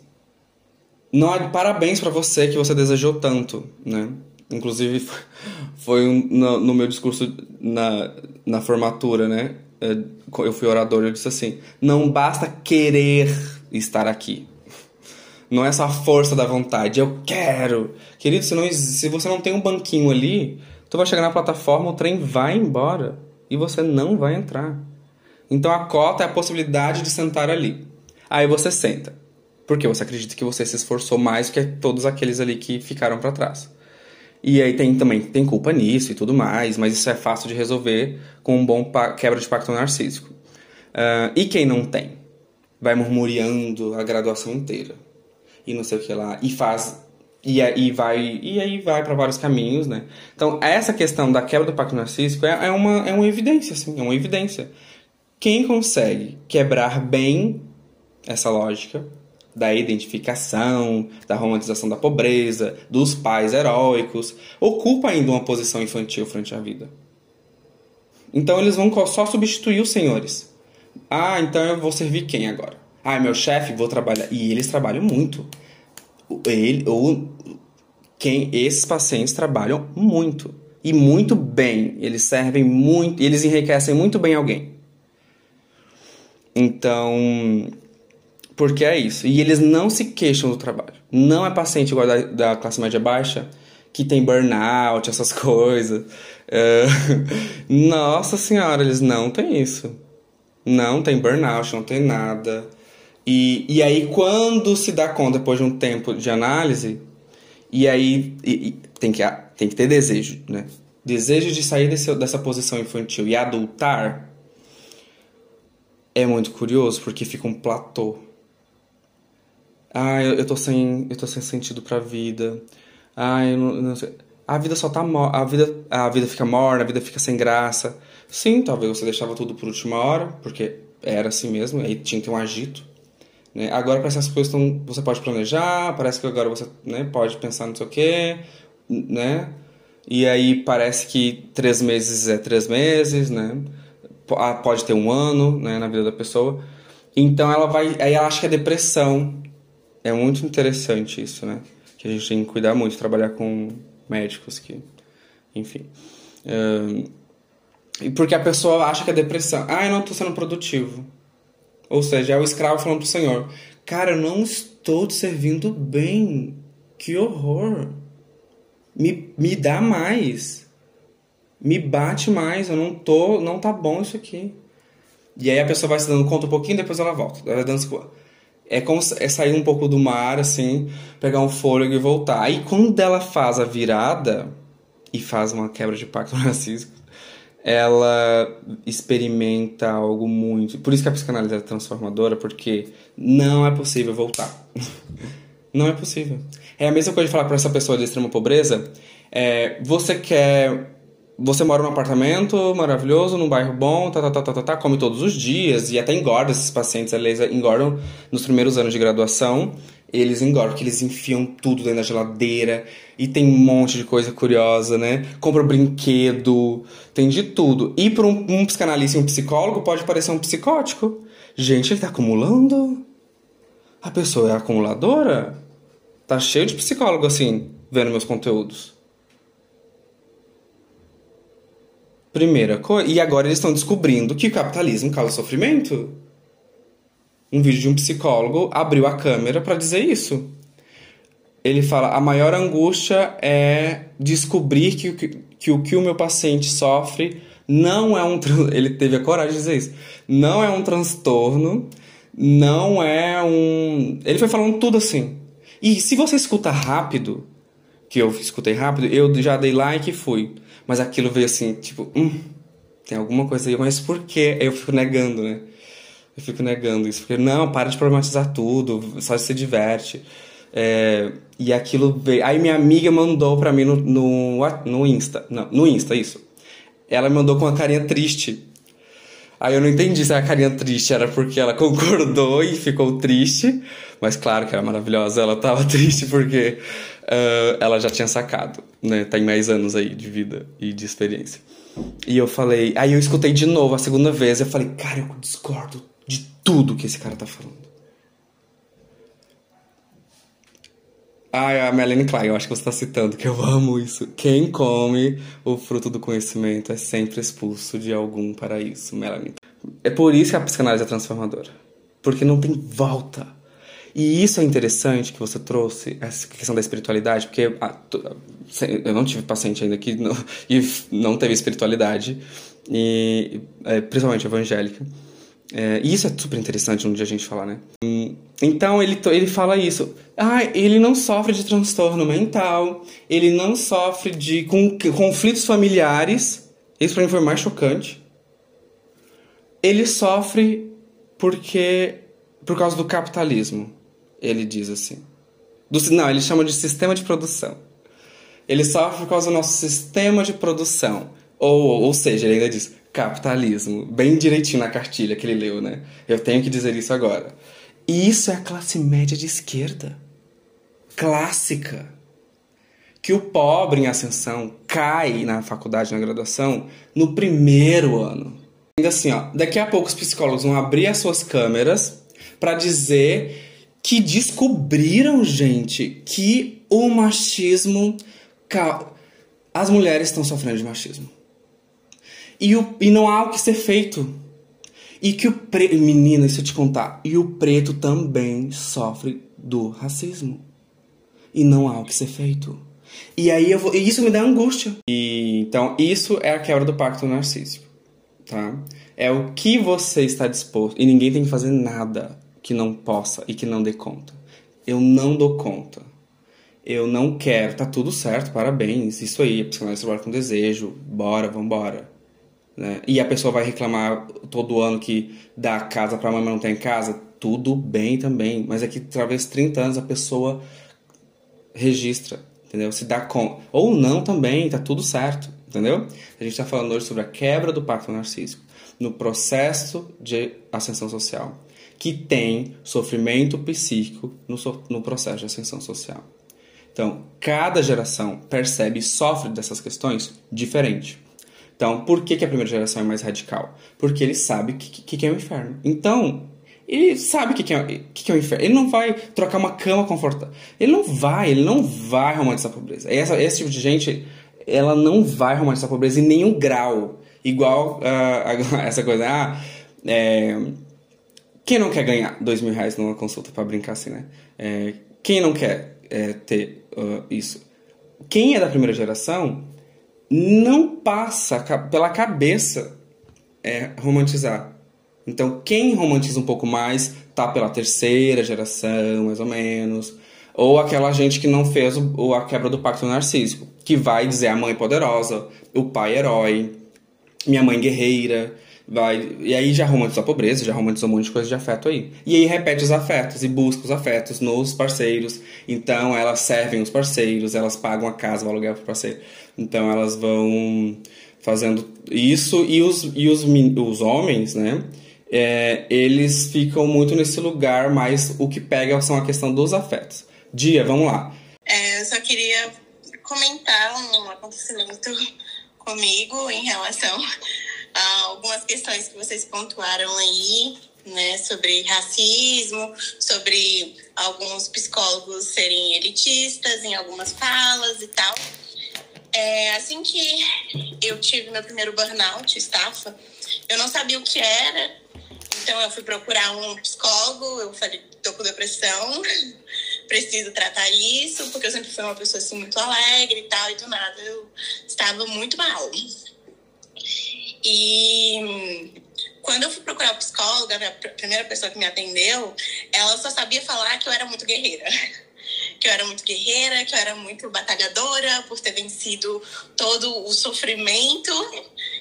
Não, parabéns para você que você desejou tanto, né? Inclusive, foi um, no, no, meu discurso na, na formatura, né? Eh, eu fui orador e eu disse assim: não basta querer estar aqui. Não é só a força da vontade, eu quero. Querido, se, não, se você não tem um banquinho ali, tu vai chegar na plataforma, o trem vai embora e você não vai entrar. Então a cota é a possibilidade de sentar ali. Aí você senta, porque você acredita que você se esforçou mais que todos aqueles ali que ficaram para trás. E aí tem também tem culpa nisso e tudo mais, mas isso é fácil de resolver com um bom quebra de pacto narcísico. Uh, e quem não tem? Vai murmurando a graduação inteira. E não sei o que lá. E faz e aí vai, e aí vai para vários caminhos, né? Então, essa questão da quebra do pacto narcísico é, é, uma, é uma evidência, assim, é uma evidência. Quem consegue quebrar bem essa lógica da identificação, da romantização da pobreza, dos pais heróicos, ocupa ainda uma posição infantil frente à vida. Então eles vão só substituir os senhores. Ah, então eu vou servir quem agora? Ah, meu chefe, vou trabalhar. E eles trabalham muito. Ele, ou quem esses pacientes trabalham muito e muito bem. Eles servem muito, eles enriquecem muito bem alguém. Então, porque é isso. E eles não se queixam do trabalho. Não é paciente igual da, da classe média baixa que tem burnout, essas coisas. É... Nossa senhora, eles não têm isso. Não tem burnout, não tem nada. E, e aí, quando se dá conta, depois de um tempo de análise, e aí e, e tem, que, tem que ter desejo, né? Desejo de sair desse, dessa posição infantil e adultar é muito curioso porque fica um platô. Ah, eu, eu, tô, sem, eu tô sem sentido pra vida. Ah, eu não, não sei. A vida só tá a vida A vida fica morna, a vida fica sem graça. Sim, talvez você deixava tudo por última hora, porque era assim mesmo, aí tinha que ter um agito. Né? Agora parece que as coisas estão. Você pode planejar, parece que agora você né, pode pensar não sei o quê, né? E aí parece que três meses é três meses, né? Ah, pode ter um ano, né, na vida da pessoa. Então ela vai. Aí ela acha que é depressão. É muito interessante isso, né? Que a gente tem que cuidar muito, trabalhar com médicos que. Enfim. e porque a pessoa acha que é depressão. Ah, eu não estou sendo produtivo. Ou seja, é o escravo falando pro Senhor: Cara, eu não estou te servindo bem. Que horror. Me, me dá mais. Me bate mais. Eu não tô. Não tá bom isso aqui. E aí a pessoa vai se dando conta um pouquinho, depois ela volta. Ela dando é como é sair um pouco do mar, assim, pegar um fôlego e voltar. Aí quando ela faz a virada e faz uma quebra de pacto narcísico, ela experimenta algo muito. Por isso que a psicanálise é transformadora, porque não é possível voltar. não é possível. É a mesma coisa de falar para essa pessoa de extrema pobreza: é, você quer. Você mora num apartamento maravilhoso, num bairro bom, tá, tá, tá, tá, tá, tá, come todos os dias e até engorda esses pacientes, eles engordam nos primeiros anos de graduação eles engordam, porque eles enfiam tudo dentro da geladeira e tem um monte de coisa curiosa, né? Compra brinquedo, tem de tudo. E para um, um psicanalista e um psicólogo pode parecer um psicótico. Gente, ele tá acumulando? A pessoa é acumuladora? Tá cheio de psicólogo assim, vendo meus conteúdos. Primeira coisa. E agora eles estão descobrindo que o capitalismo causa sofrimento um vídeo de um psicólogo abriu a câmera para dizer isso. Ele fala: a maior angústia é descobrir que, que, que o que o meu paciente sofre não é um. Ele teve a coragem de dizer isso. Não é um transtorno, não é um. Ele foi falando tudo assim. E se você escuta rápido, que eu escutei rápido, eu já dei like e fui. Mas aquilo veio assim, tipo, hum, tem alguma coisa aí, mas por quê? Eu fico negando, né? Eu fico negando isso, porque não, para de problematizar tudo, só se diverte. É, e aquilo veio. Aí minha amiga mandou pra mim no, no, no Insta. Não, no Insta, isso. Ela me mandou com uma carinha triste. Aí eu não entendi se a carinha triste era porque ela concordou e ficou triste. Mas claro que era maravilhosa, ela tava triste porque uh, ela já tinha sacado, né? Tem mais anos aí de vida e de experiência. E eu falei, aí eu escutei de novo a segunda vez, eu falei, cara, eu discordo de tudo que esse cara tá falando. Ah, a Melanie Klein, eu acho que você está citando, que eu amo isso. Quem come o fruto do conhecimento é sempre expulso de algum paraíso, Melanie. É por isso que a psicanálise é transformadora. Porque não tem volta. E isso é interessante que você trouxe, essa questão da espiritualidade, porque eu não tive paciente ainda que não, e não teve espiritualidade, e, é, principalmente evangélica. É, e isso é super interessante um dia a gente falar, né? Então ele, ele fala isso. Ah, ele não sofre de transtorno mental, ele não sofre de conflitos familiares. Isso para mim foi mais chocante. Ele sofre porque por causa do capitalismo, ele diz assim. Do, não, ele chama de sistema de produção. Ele sofre por causa do nosso sistema de produção. Ou, ou seja, ele ainda diz: capitalismo, bem direitinho na cartilha que ele leu, né? Eu tenho que dizer isso agora. E isso é a classe média de esquerda. Clássica. Que o pobre em ascensão cai na faculdade, na graduação, no primeiro ano. Ainda assim, ó, daqui a pouco os psicólogos vão abrir as suas câmeras para dizer que descobriram, gente, que o machismo. As mulheres estão sofrendo de machismo. E, o, e não há o que ser feito. E que o preto. Menina, deixa eu te contar. E o preto também sofre do racismo. E não há o que ser feito. E aí eu vou. E isso me dá angústia. E então, isso é a quebra do pacto narcísico. Tá? É o que você está disposto. E ninguém tem que fazer nada que não possa e que não dê conta. Eu não dou conta. Eu não quero. Tá tudo certo, parabéns. Isso aí, psicanálise trabalha com desejo. Bora, vambora. Né? E a pessoa vai reclamar todo ano que dá casa pra mãe, mas não tem casa. Tudo bem também. Mas é que talvez 30 anos a pessoa registra, entendeu? Se dá com Ou não também, tá tudo certo, entendeu? A gente tá falando hoje sobre a quebra do pacto narcísico no processo de ascensão social, que tem sofrimento psíquico no, so no processo de ascensão social. Então, cada geração percebe e sofre dessas questões diferente. Então, por que, que a primeira geração é mais radical? Porque ele sabe o que, que, que, é o inferno. Então, ele sabe o que, que, é, que, que é o inferno. Ele não vai trocar uma cama confortável. Ele não vai, ele não vai romantizar a pobreza. Essa, esse tipo de gente, ela não vai romantizar a pobreza em nenhum grau. Igual uh, essa coisa, ah, é, quem não quer ganhar dois mil reais numa consulta para brincar assim, né? É, quem não quer é, ter uh, isso? Quem é da primeira geração não passa pela cabeça é, romantizar. Então, quem romantiza um pouco mais tá pela terceira geração, mais ou menos. Ou aquela gente que não fez o, a quebra do pacto narcísico, que vai dizer a mãe poderosa, o pai herói, minha mãe guerreira, vai e aí já romantizou a pobreza, já romantizou um monte de coisa de afeto aí. E aí repete os afetos e busca os afetos nos parceiros. Então elas servem os parceiros, elas pagam a casa, o aluguel pro parceiro. Então elas vão fazendo isso e os, e os, os homens, né? É, eles ficam muito nesse lugar, mas o que pega são a questão dos afetos. Dia, vamos lá. É, eu só queria comentar um acontecimento comigo em relação algumas questões que vocês pontuaram aí, né, sobre racismo, sobre alguns psicólogos serem elitistas em algumas falas e tal. É, assim que eu tive meu primeiro burnout, estafa, eu não sabia o que era, então eu fui procurar um psicólogo, eu falei, tô com depressão, preciso tratar isso, porque eu sempre fui uma pessoa assim muito alegre e tal, e do nada eu estava muito mal. E quando eu fui procurar o psicólogo, a primeira pessoa que me atendeu, ela só sabia falar que eu era muito guerreira. Que eu era muito guerreira, que eu era muito batalhadora por ter vencido todo o sofrimento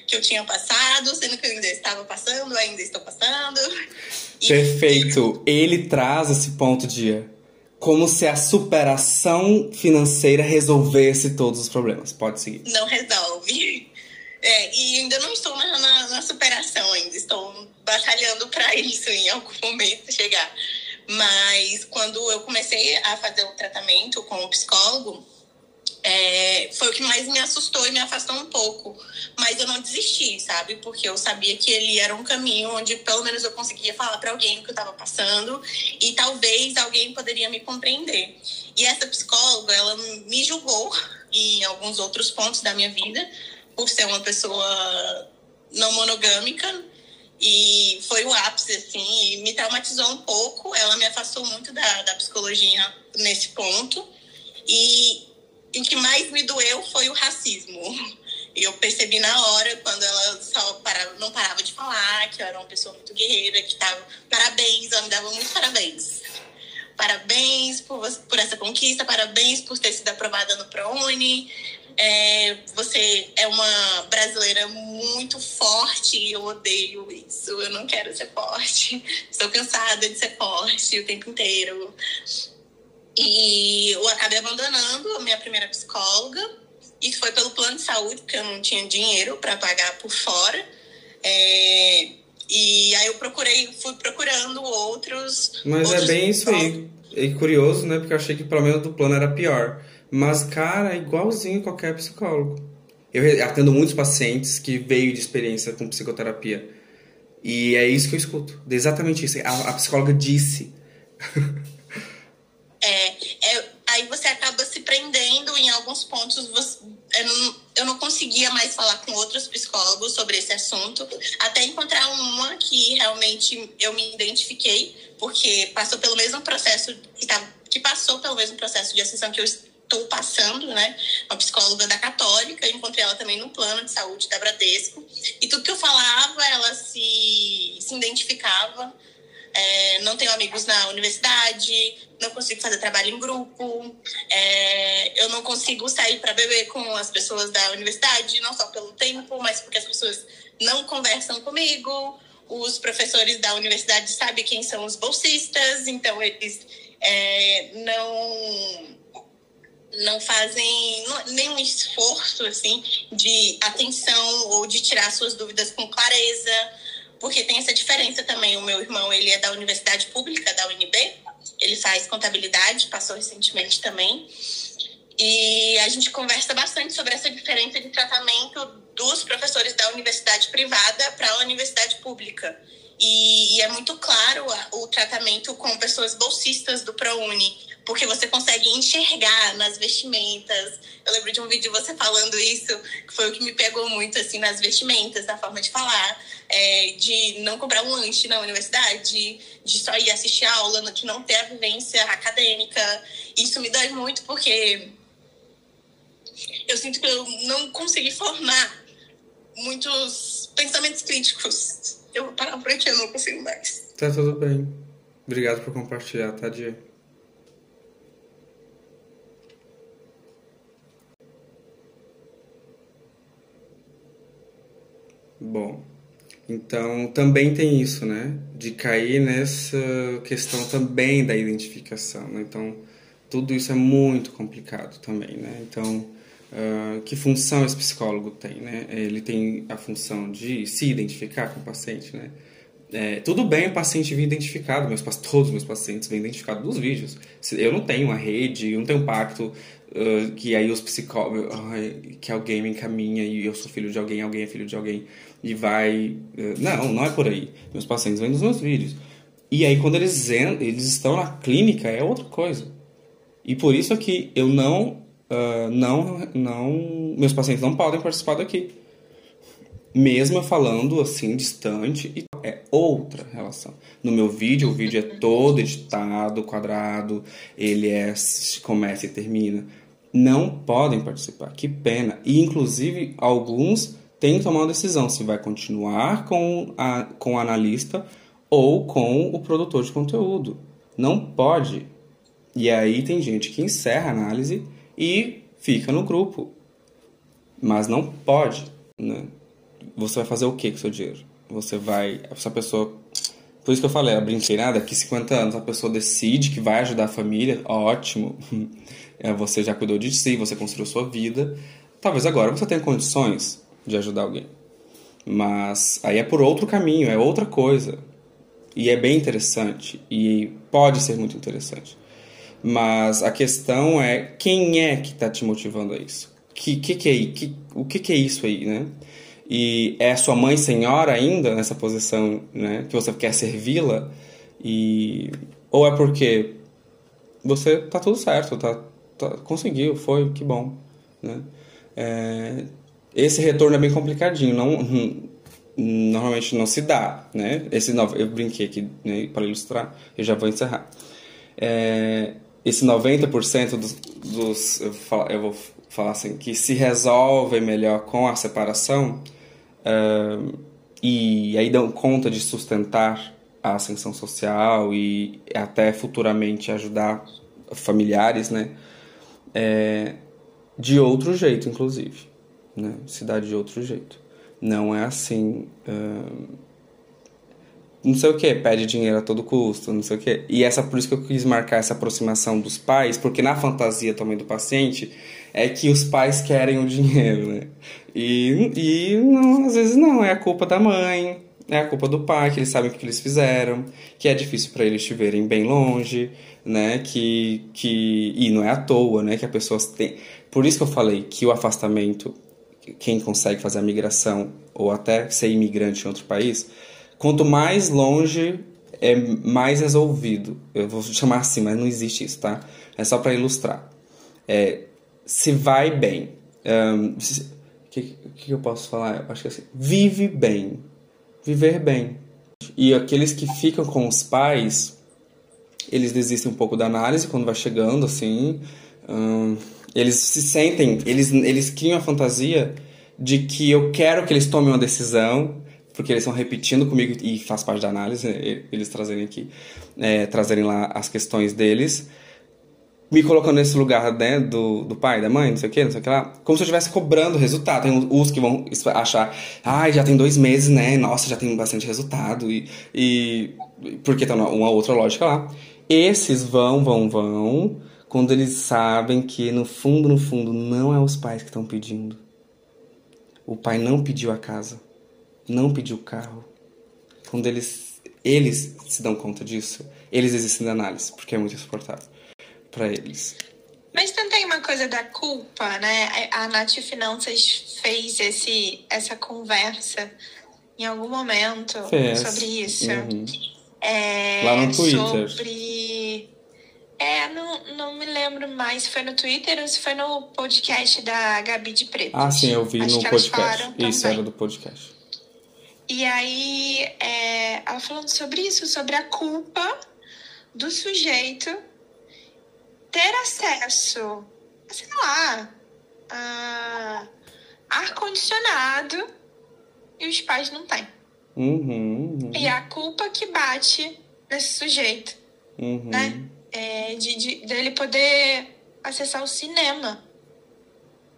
que eu tinha passado, sendo que eu ainda estava passando, ainda estou passando. Perfeito. Ele traz esse ponto de como se a superação financeira resolvesse todos os problemas. Pode seguir. Não resolve. É, e ainda não estou na, na, na superação ainda, estou batalhando para isso em algum momento chegar. Mas quando eu comecei a fazer o tratamento com o psicólogo, é, foi o que mais me assustou e me afastou um pouco. Mas eu não desisti, sabe? Porque eu sabia que ele era um caminho onde pelo menos eu conseguia falar para alguém o que eu estava passando e talvez alguém poderia me compreender. E essa psicóloga, ela me julgou em alguns outros pontos da minha vida, por ser uma pessoa não monogâmica e foi o ápice, assim, e me traumatizou um pouco. Ela me afastou muito da, da psicologia nesse ponto. E o que mais me doeu foi o racismo. E eu percebi na hora, quando ela só parava, não parava de falar, que eu era uma pessoa muito guerreira, que tava. Parabéns, ela me dava muitos parabéns. Parabéns por, por essa conquista, parabéns por ter sido aprovada no ProUni, é, você é uma brasileira muito forte e eu odeio isso. Eu não quero ser forte. Estou cansada de ser forte o tempo inteiro. E eu acabei abandonando a minha primeira psicóloga. E foi pelo plano de saúde, porque eu não tinha dinheiro para pagar por fora. É, e aí eu procurei, fui procurando outros. Mas é outros é bem isso aí. É curioso, né? Porque eu achei que pelo menos do plano era pior. Mas, cara, é igualzinho qualquer psicólogo. Eu atendo muitos pacientes que veio de experiência com psicoterapia. E é isso que eu escuto. Exatamente isso. A, a psicóloga disse. é, é, aí você acaba se prendendo em alguns pontos. Você, eu, não, eu não conseguia mais falar com outros psicólogos sobre esse assunto, até encontrar uma que realmente eu me identifiquei, porque passou pelo mesmo processo que, tá, que passou pelo mesmo processo de ascensão que eu estou passando, né? Uma psicóloga da Católica, encontrei ela também no plano de saúde da Bradesco. E tudo que eu falava, ela se, se identificava. É, não tenho amigos na universidade, não consigo fazer trabalho em grupo, é, eu não consigo sair para beber com as pessoas da universidade, não só pelo tempo, mas porque as pessoas não conversam comigo. Os professores da universidade sabem quem são os bolsistas, então eles é, não não fazem nenhum esforço assim de atenção ou de tirar suas dúvidas com clareza, porque tem essa diferença também. O meu irmão, ele é da universidade pública, da UNB, ele faz contabilidade, passou recentemente também. E a gente conversa bastante sobre essa diferença de tratamento dos professores da universidade privada para a universidade pública. E, é muito claro o tratamento com pessoas bolsistas do ProUni porque você consegue enxergar nas vestimentas. Eu lembro de um vídeo de você falando isso, que foi o que me pegou muito, assim, nas vestimentas, na forma de falar, é, de não comprar um lanche na universidade, de só ir assistir a aula, de não ter a vivência acadêmica. Isso me dói muito porque eu sinto que eu não consegui formar muitos pensamentos críticos. Eu vou parar por aqui, eu não consigo mais. Tá tudo bem. Obrigado por compartilhar, Tadia. Bom, então também tem isso, né? De cair nessa questão também da identificação. Né? Então, tudo isso é muito complicado também, né? Então, uh, que função esse psicólogo tem, né? Ele tem a função de se identificar com o paciente, né? É, tudo bem o paciente vir identificado, meus, todos os meus pacientes vêm identificados dos vídeos. Eu não tenho uma rede, eu não tenho um pacto uh, que aí os psicólogos, uh, que alguém me encaminha e eu sou filho de alguém, alguém é filho de alguém e vai. Eh, não, não é por aí. Meus pacientes vêm nos meus vídeos. E aí, quando eles, eles estão na clínica, é outra coisa. E por isso é que eu não, uh, não, não. Meus pacientes não podem participar daqui. Mesmo falando assim, distante, é outra relação. No meu vídeo, o vídeo é todo editado, quadrado, ele é começa e termina. Não podem participar, que pena. E inclusive alguns tem que tomar uma decisão se vai continuar com, a, com o analista ou com o produtor de conteúdo. Não pode. E aí tem gente que encerra a análise e fica no grupo. Mas não pode. Né? Você vai fazer o que com o seu dinheiro? Você vai. Essa pessoa. Por isso que eu falei, a brinqueira, daqui 50 anos a pessoa decide que vai ajudar a família, ótimo. É, você já cuidou de si, você construiu sua vida. Talvez agora você tenha condições de ajudar alguém. Mas aí é por outro caminho, é outra coisa. E é bem interessante e pode ser muito interessante. Mas a questão é quem é que está te motivando a isso? Que, que, que, é, que, o que, que é isso aí, né? E é sua mãe senhora ainda nessa posição, né? Que você quer servi-la? E... Ou é porque você tá tudo certo, tá, tá conseguiu, foi, que bom, né? É, esse retorno é bem complicadinho, não, normalmente não se dá, né? Esse eu brinquei aqui né, para ilustrar, eu já vou encerrar. É, esse 90% dos, dos eu, vou falar, eu vou falar assim, que se resolve melhor com a separação é, e aí dão conta de sustentar a ascensão social e até futuramente ajudar familiares, né? É, de outro jeito, inclusive né? se dá de outro jeito. Não é assim. Uh, não sei o que, pede dinheiro a todo custo, não sei o que. E essa por isso que eu quis marcar essa aproximação dos pais, porque na fantasia também do paciente é que os pais querem o dinheiro, né? E, e não, às vezes não, é a culpa da mãe, é a culpa do pai, que eles sabem o que eles fizeram, que é difícil para eles estiverem bem longe, né? Que, que, e não é à toa, né? Que a pessoa tem. Por isso que eu falei que o afastamento quem consegue fazer a migração ou até ser imigrante em outro país Quanto mais longe, é mais resolvido. Eu vou chamar assim, mas não existe isso, tá? É só para ilustrar. É, se vai bem. O um, que, que eu posso falar? Eu acho que é assim, vive bem. Viver bem. E aqueles que ficam com os pais, eles desistem um pouco da análise quando vai chegando, assim. Um, eles se sentem, eles, eles criam a fantasia de que eu quero que eles tomem uma decisão, porque eles estão repetindo comigo e faz parte da análise, eles trazerem aqui, é, trazerem lá as questões deles, me colocando nesse lugar né, do, do pai, da mãe, não sei o que, não sei o que lá, como se eu estivesse cobrando resultado. Tem os que vão achar, ah, já tem dois meses, né? Nossa, já tem bastante resultado. E, e porque tá uma outra lógica lá. Esses vão, vão, vão, quando eles sabem que no fundo, no fundo, não é os pais que estão pedindo. O pai não pediu a casa, não pediu o carro. Quando eles, eles se dão conta disso, eles existem na análise, porque é muito insuportável para eles. Mas também uma coisa da culpa, né? A Nath Finanças fez esse, essa conversa em algum momento fez. sobre isso. Uhum. É, Lá no Twitter. Sobre. É, não, não me lembro mais se foi no Twitter ou se foi no podcast da Gabi de Preto. Ah, sim, eu vi Acho no podcast. Isso, também. era do podcast. E aí, é, ela falando sobre isso, sobre a culpa do sujeito ter acesso, sei lá, a ar-condicionado e os pais não têm. Uhum, uhum, E a culpa que bate nesse sujeito, uhum. né? É, de, de dele poder acessar o cinema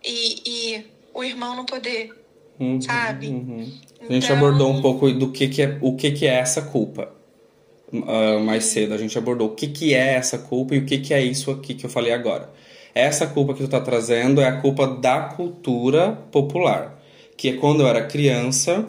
e, e o irmão não poder, Uhum, sabe? uhum. A gente Então- abordou um pouco do que, que é o que, que é essa culpa ah, mais cedo. A gente abordou o que, que é essa culpa e o que, que é isso aqui que eu falei agora. Essa culpa que tu tá trazendo é a culpa da cultura popular, que é quando eu era criança,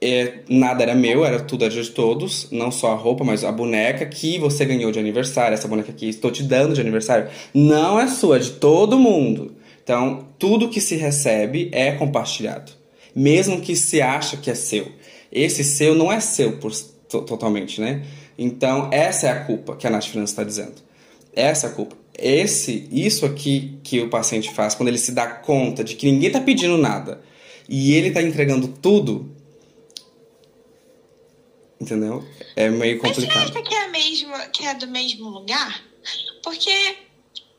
é, nada era meu, era tudo era de todos, não só a roupa, mas a boneca que você ganhou de aniversário, essa boneca aqui estou te dando de aniversário, não é sua, é de todo mundo. Então, tudo que se recebe é compartilhado, mesmo que se acha que é seu. Esse seu não é seu por, to- totalmente, né? Então, essa é a culpa que a Nath Finanças está dizendo. Essa é a culpa. Esse, isso aqui que o paciente faz quando ele se dá conta de que ninguém está pedindo nada e ele está entregando tudo, entendeu? É meio Mas você complicado. acha que é, a mesma, que é do mesmo lugar? Porque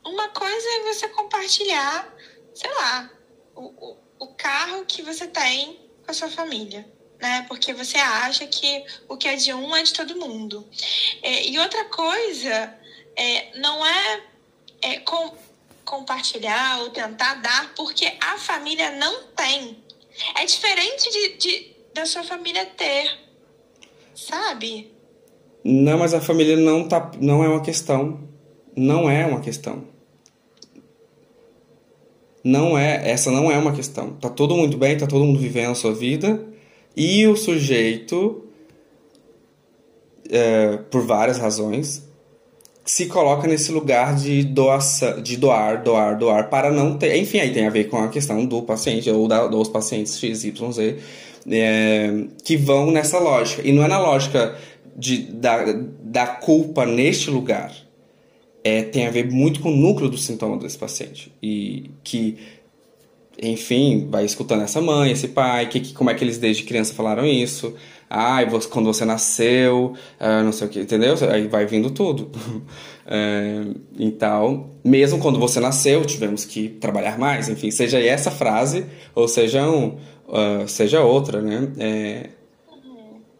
uma coisa é você compartilhar, sei lá, o, o, o carro que você tem com a sua família. Né? Porque você acha que o que é de um é de todo mundo. É, e outra coisa é, não é, é com- compartilhar ou tentar dar porque a família não tem. É diferente de, de- da sua família ter. Sabe? Não, mas a família não tá, não é uma questão. Não é uma questão. Não é, essa não é uma questão. Tá todo muito bem, tá todo mundo vivendo a sua vida e o sujeito, é, por várias razões, se coloca nesse lugar de doação, de doar, doar, doar para não ter. Enfim, aí tem a ver com a questão do paciente ou da, dos pacientes XYZ é, que vão nessa lógica. E não é na lógica de, da, da culpa neste lugar. É, tem a ver muito com o núcleo do sintoma desse paciente. E que, enfim, vai escutando essa mãe, esse pai, que, que, como é que eles desde criança falaram isso. Ai, você, quando você nasceu, ah, não sei o que, entendeu? Aí vai vindo tudo. É, então, mesmo quando você nasceu, tivemos que trabalhar mais, enfim, seja essa frase ou seja, um, ah, seja outra, né? É,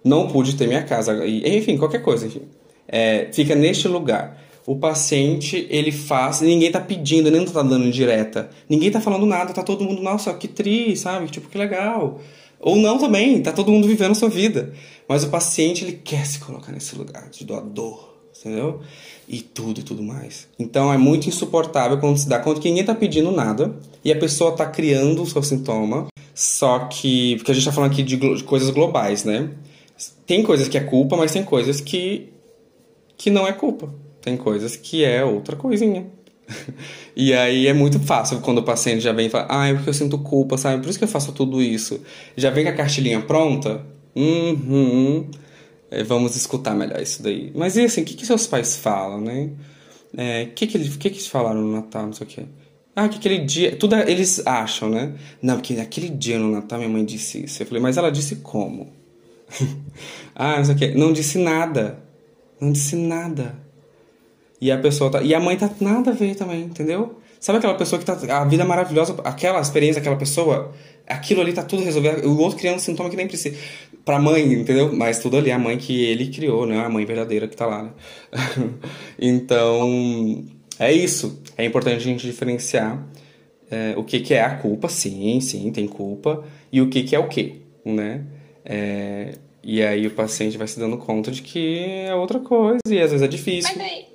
não pude ter minha casa, enfim, qualquer coisa, enfim. É, fica neste lugar. O paciente, ele faz, ninguém tá pedindo, nem tá dando direta. Ninguém tá falando nada, tá todo mundo, nossa, que tri, sabe? Tipo, que legal. Ou não também, tá todo mundo vivendo a sua vida. Mas o paciente, ele quer se colocar nesse lugar de doador, entendeu? E tudo e tudo mais. Então é muito insuportável quando se dá conta que ninguém tá pedindo nada e a pessoa tá criando o seu sintoma. Só que. Porque a gente tá falando aqui de, de coisas globais, né? Tem coisas que é culpa, mas tem coisas que, que não é culpa. Tem coisas que é outra coisinha. e aí é muito fácil quando o paciente já vem e fala, ah, é porque eu sinto culpa, sabe? Por isso que eu faço tudo isso. Já vem com a cartilhinha pronta, Uhum. É, vamos escutar melhor isso daí. Mas e assim, o que, que seus pais falam, né? O é, que, que, eles, que, que eles falaram no Natal, não sei o quê? Ah, que aquele dia. Tudo eles acham, né? Não, porque aquele dia no Natal minha mãe disse isso. Eu falei, mas ela disse como? ah, não sei o quê. Não disse nada. Não disse nada. E a pessoa tá. E a mãe tá nada a ver também, entendeu? Sabe aquela pessoa que tá. A vida maravilhosa, aquela experiência, aquela pessoa. Aquilo ali tá tudo resolvido. O outro criando sintoma que nem precisa. Pra mãe, entendeu? Mas tudo ali, a mãe que ele criou, né? A mãe verdadeira que tá lá, né? então. É isso. É importante a gente diferenciar é, o que, que é a culpa, sim, sim, tem culpa, e o que, que é o que, né? É, e aí o paciente vai se dando conta de que é outra coisa, e às vezes é difícil. Mas aí,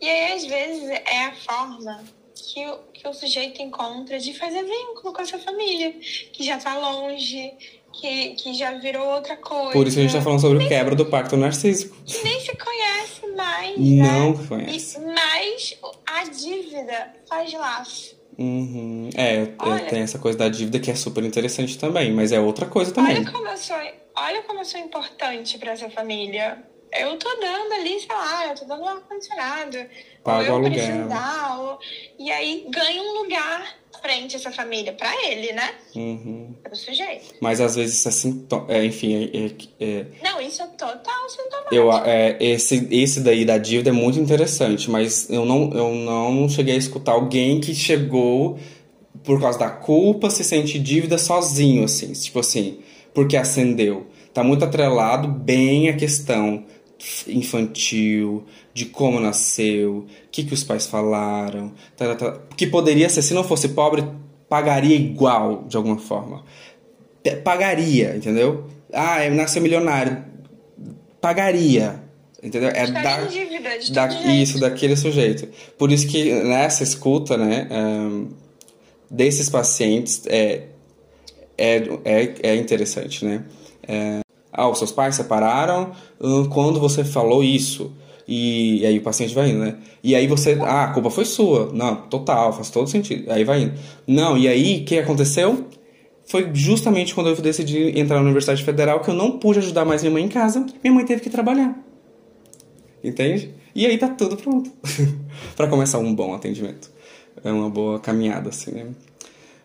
e aí, às vezes, é a forma que o, que o sujeito encontra de fazer vínculo com a sua família, que já tá longe, que, que já virou outra coisa. Por isso a gente tá falando sobre o quebra do pacto narcísico. Que nem se conhece mais. Não né? conhece. E, mas a dívida faz laço. Uhum. É, olha, tem essa coisa da dívida que é super interessante também, mas é outra coisa também. Olha como eu sou, olha como eu sou importante para essa família. Eu tô dando ali, sei lá, eu tô dando um ar-condicionado. Ou eu aluguel. preciso dar, ou... E aí ganha um lugar frente essa família para ele, né? Uhum. Para o sujeito. Mas às vezes isso é sintoma. É, enfim, é, é, Não, isso é total sintomático. Eu, é, esse, esse daí da dívida é muito interessante, mas eu não, eu não cheguei a escutar alguém que chegou por causa da culpa se sente dívida sozinho, assim. Tipo assim, porque acendeu. Tá muito atrelado bem a questão infantil, de como nasceu, o que, que os pais falaram, tá, tá, tá, que poderia ser, se não fosse pobre, pagaria igual, de alguma forma. Pagaria, entendeu? Ah, nasceu milionário. Pagaria. Entendeu? É da, dívida, da isso, daquele sujeito. Por isso que nessa escuta, né, um, desses pacientes é, é, é, é interessante, né? É, ah, os seus pais separaram quando você falou isso. E, e, aí o paciente vai indo, né? E aí você, ah, a culpa foi sua. Não, total, faz todo sentido. Aí vai indo. Não, e aí o que aconteceu? Foi justamente quando eu decidi entrar na Universidade Federal que eu não pude ajudar mais minha mãe em casa. Minha mãe teve que trabalhar. Entende? E aí tá tudo pronto. para começar um bom atendimento. É uma boa caminhada, assim, né?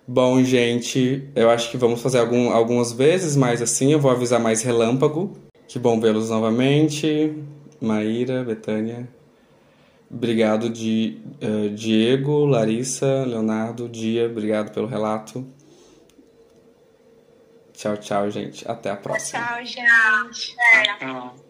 Bom, gente, eu acho que vamos fazer algum, algumas vezes, mas assim eu vou avisar mais relâmpago. Que bom vê-los novamente. Maíra, Betânia. Obrigado, de, uh, Diego, Larissa, Leonardo, Dia, obrigado pelo relato. Tchau, tchau, gente. Até a próxima. Tchau, gente. Tchau.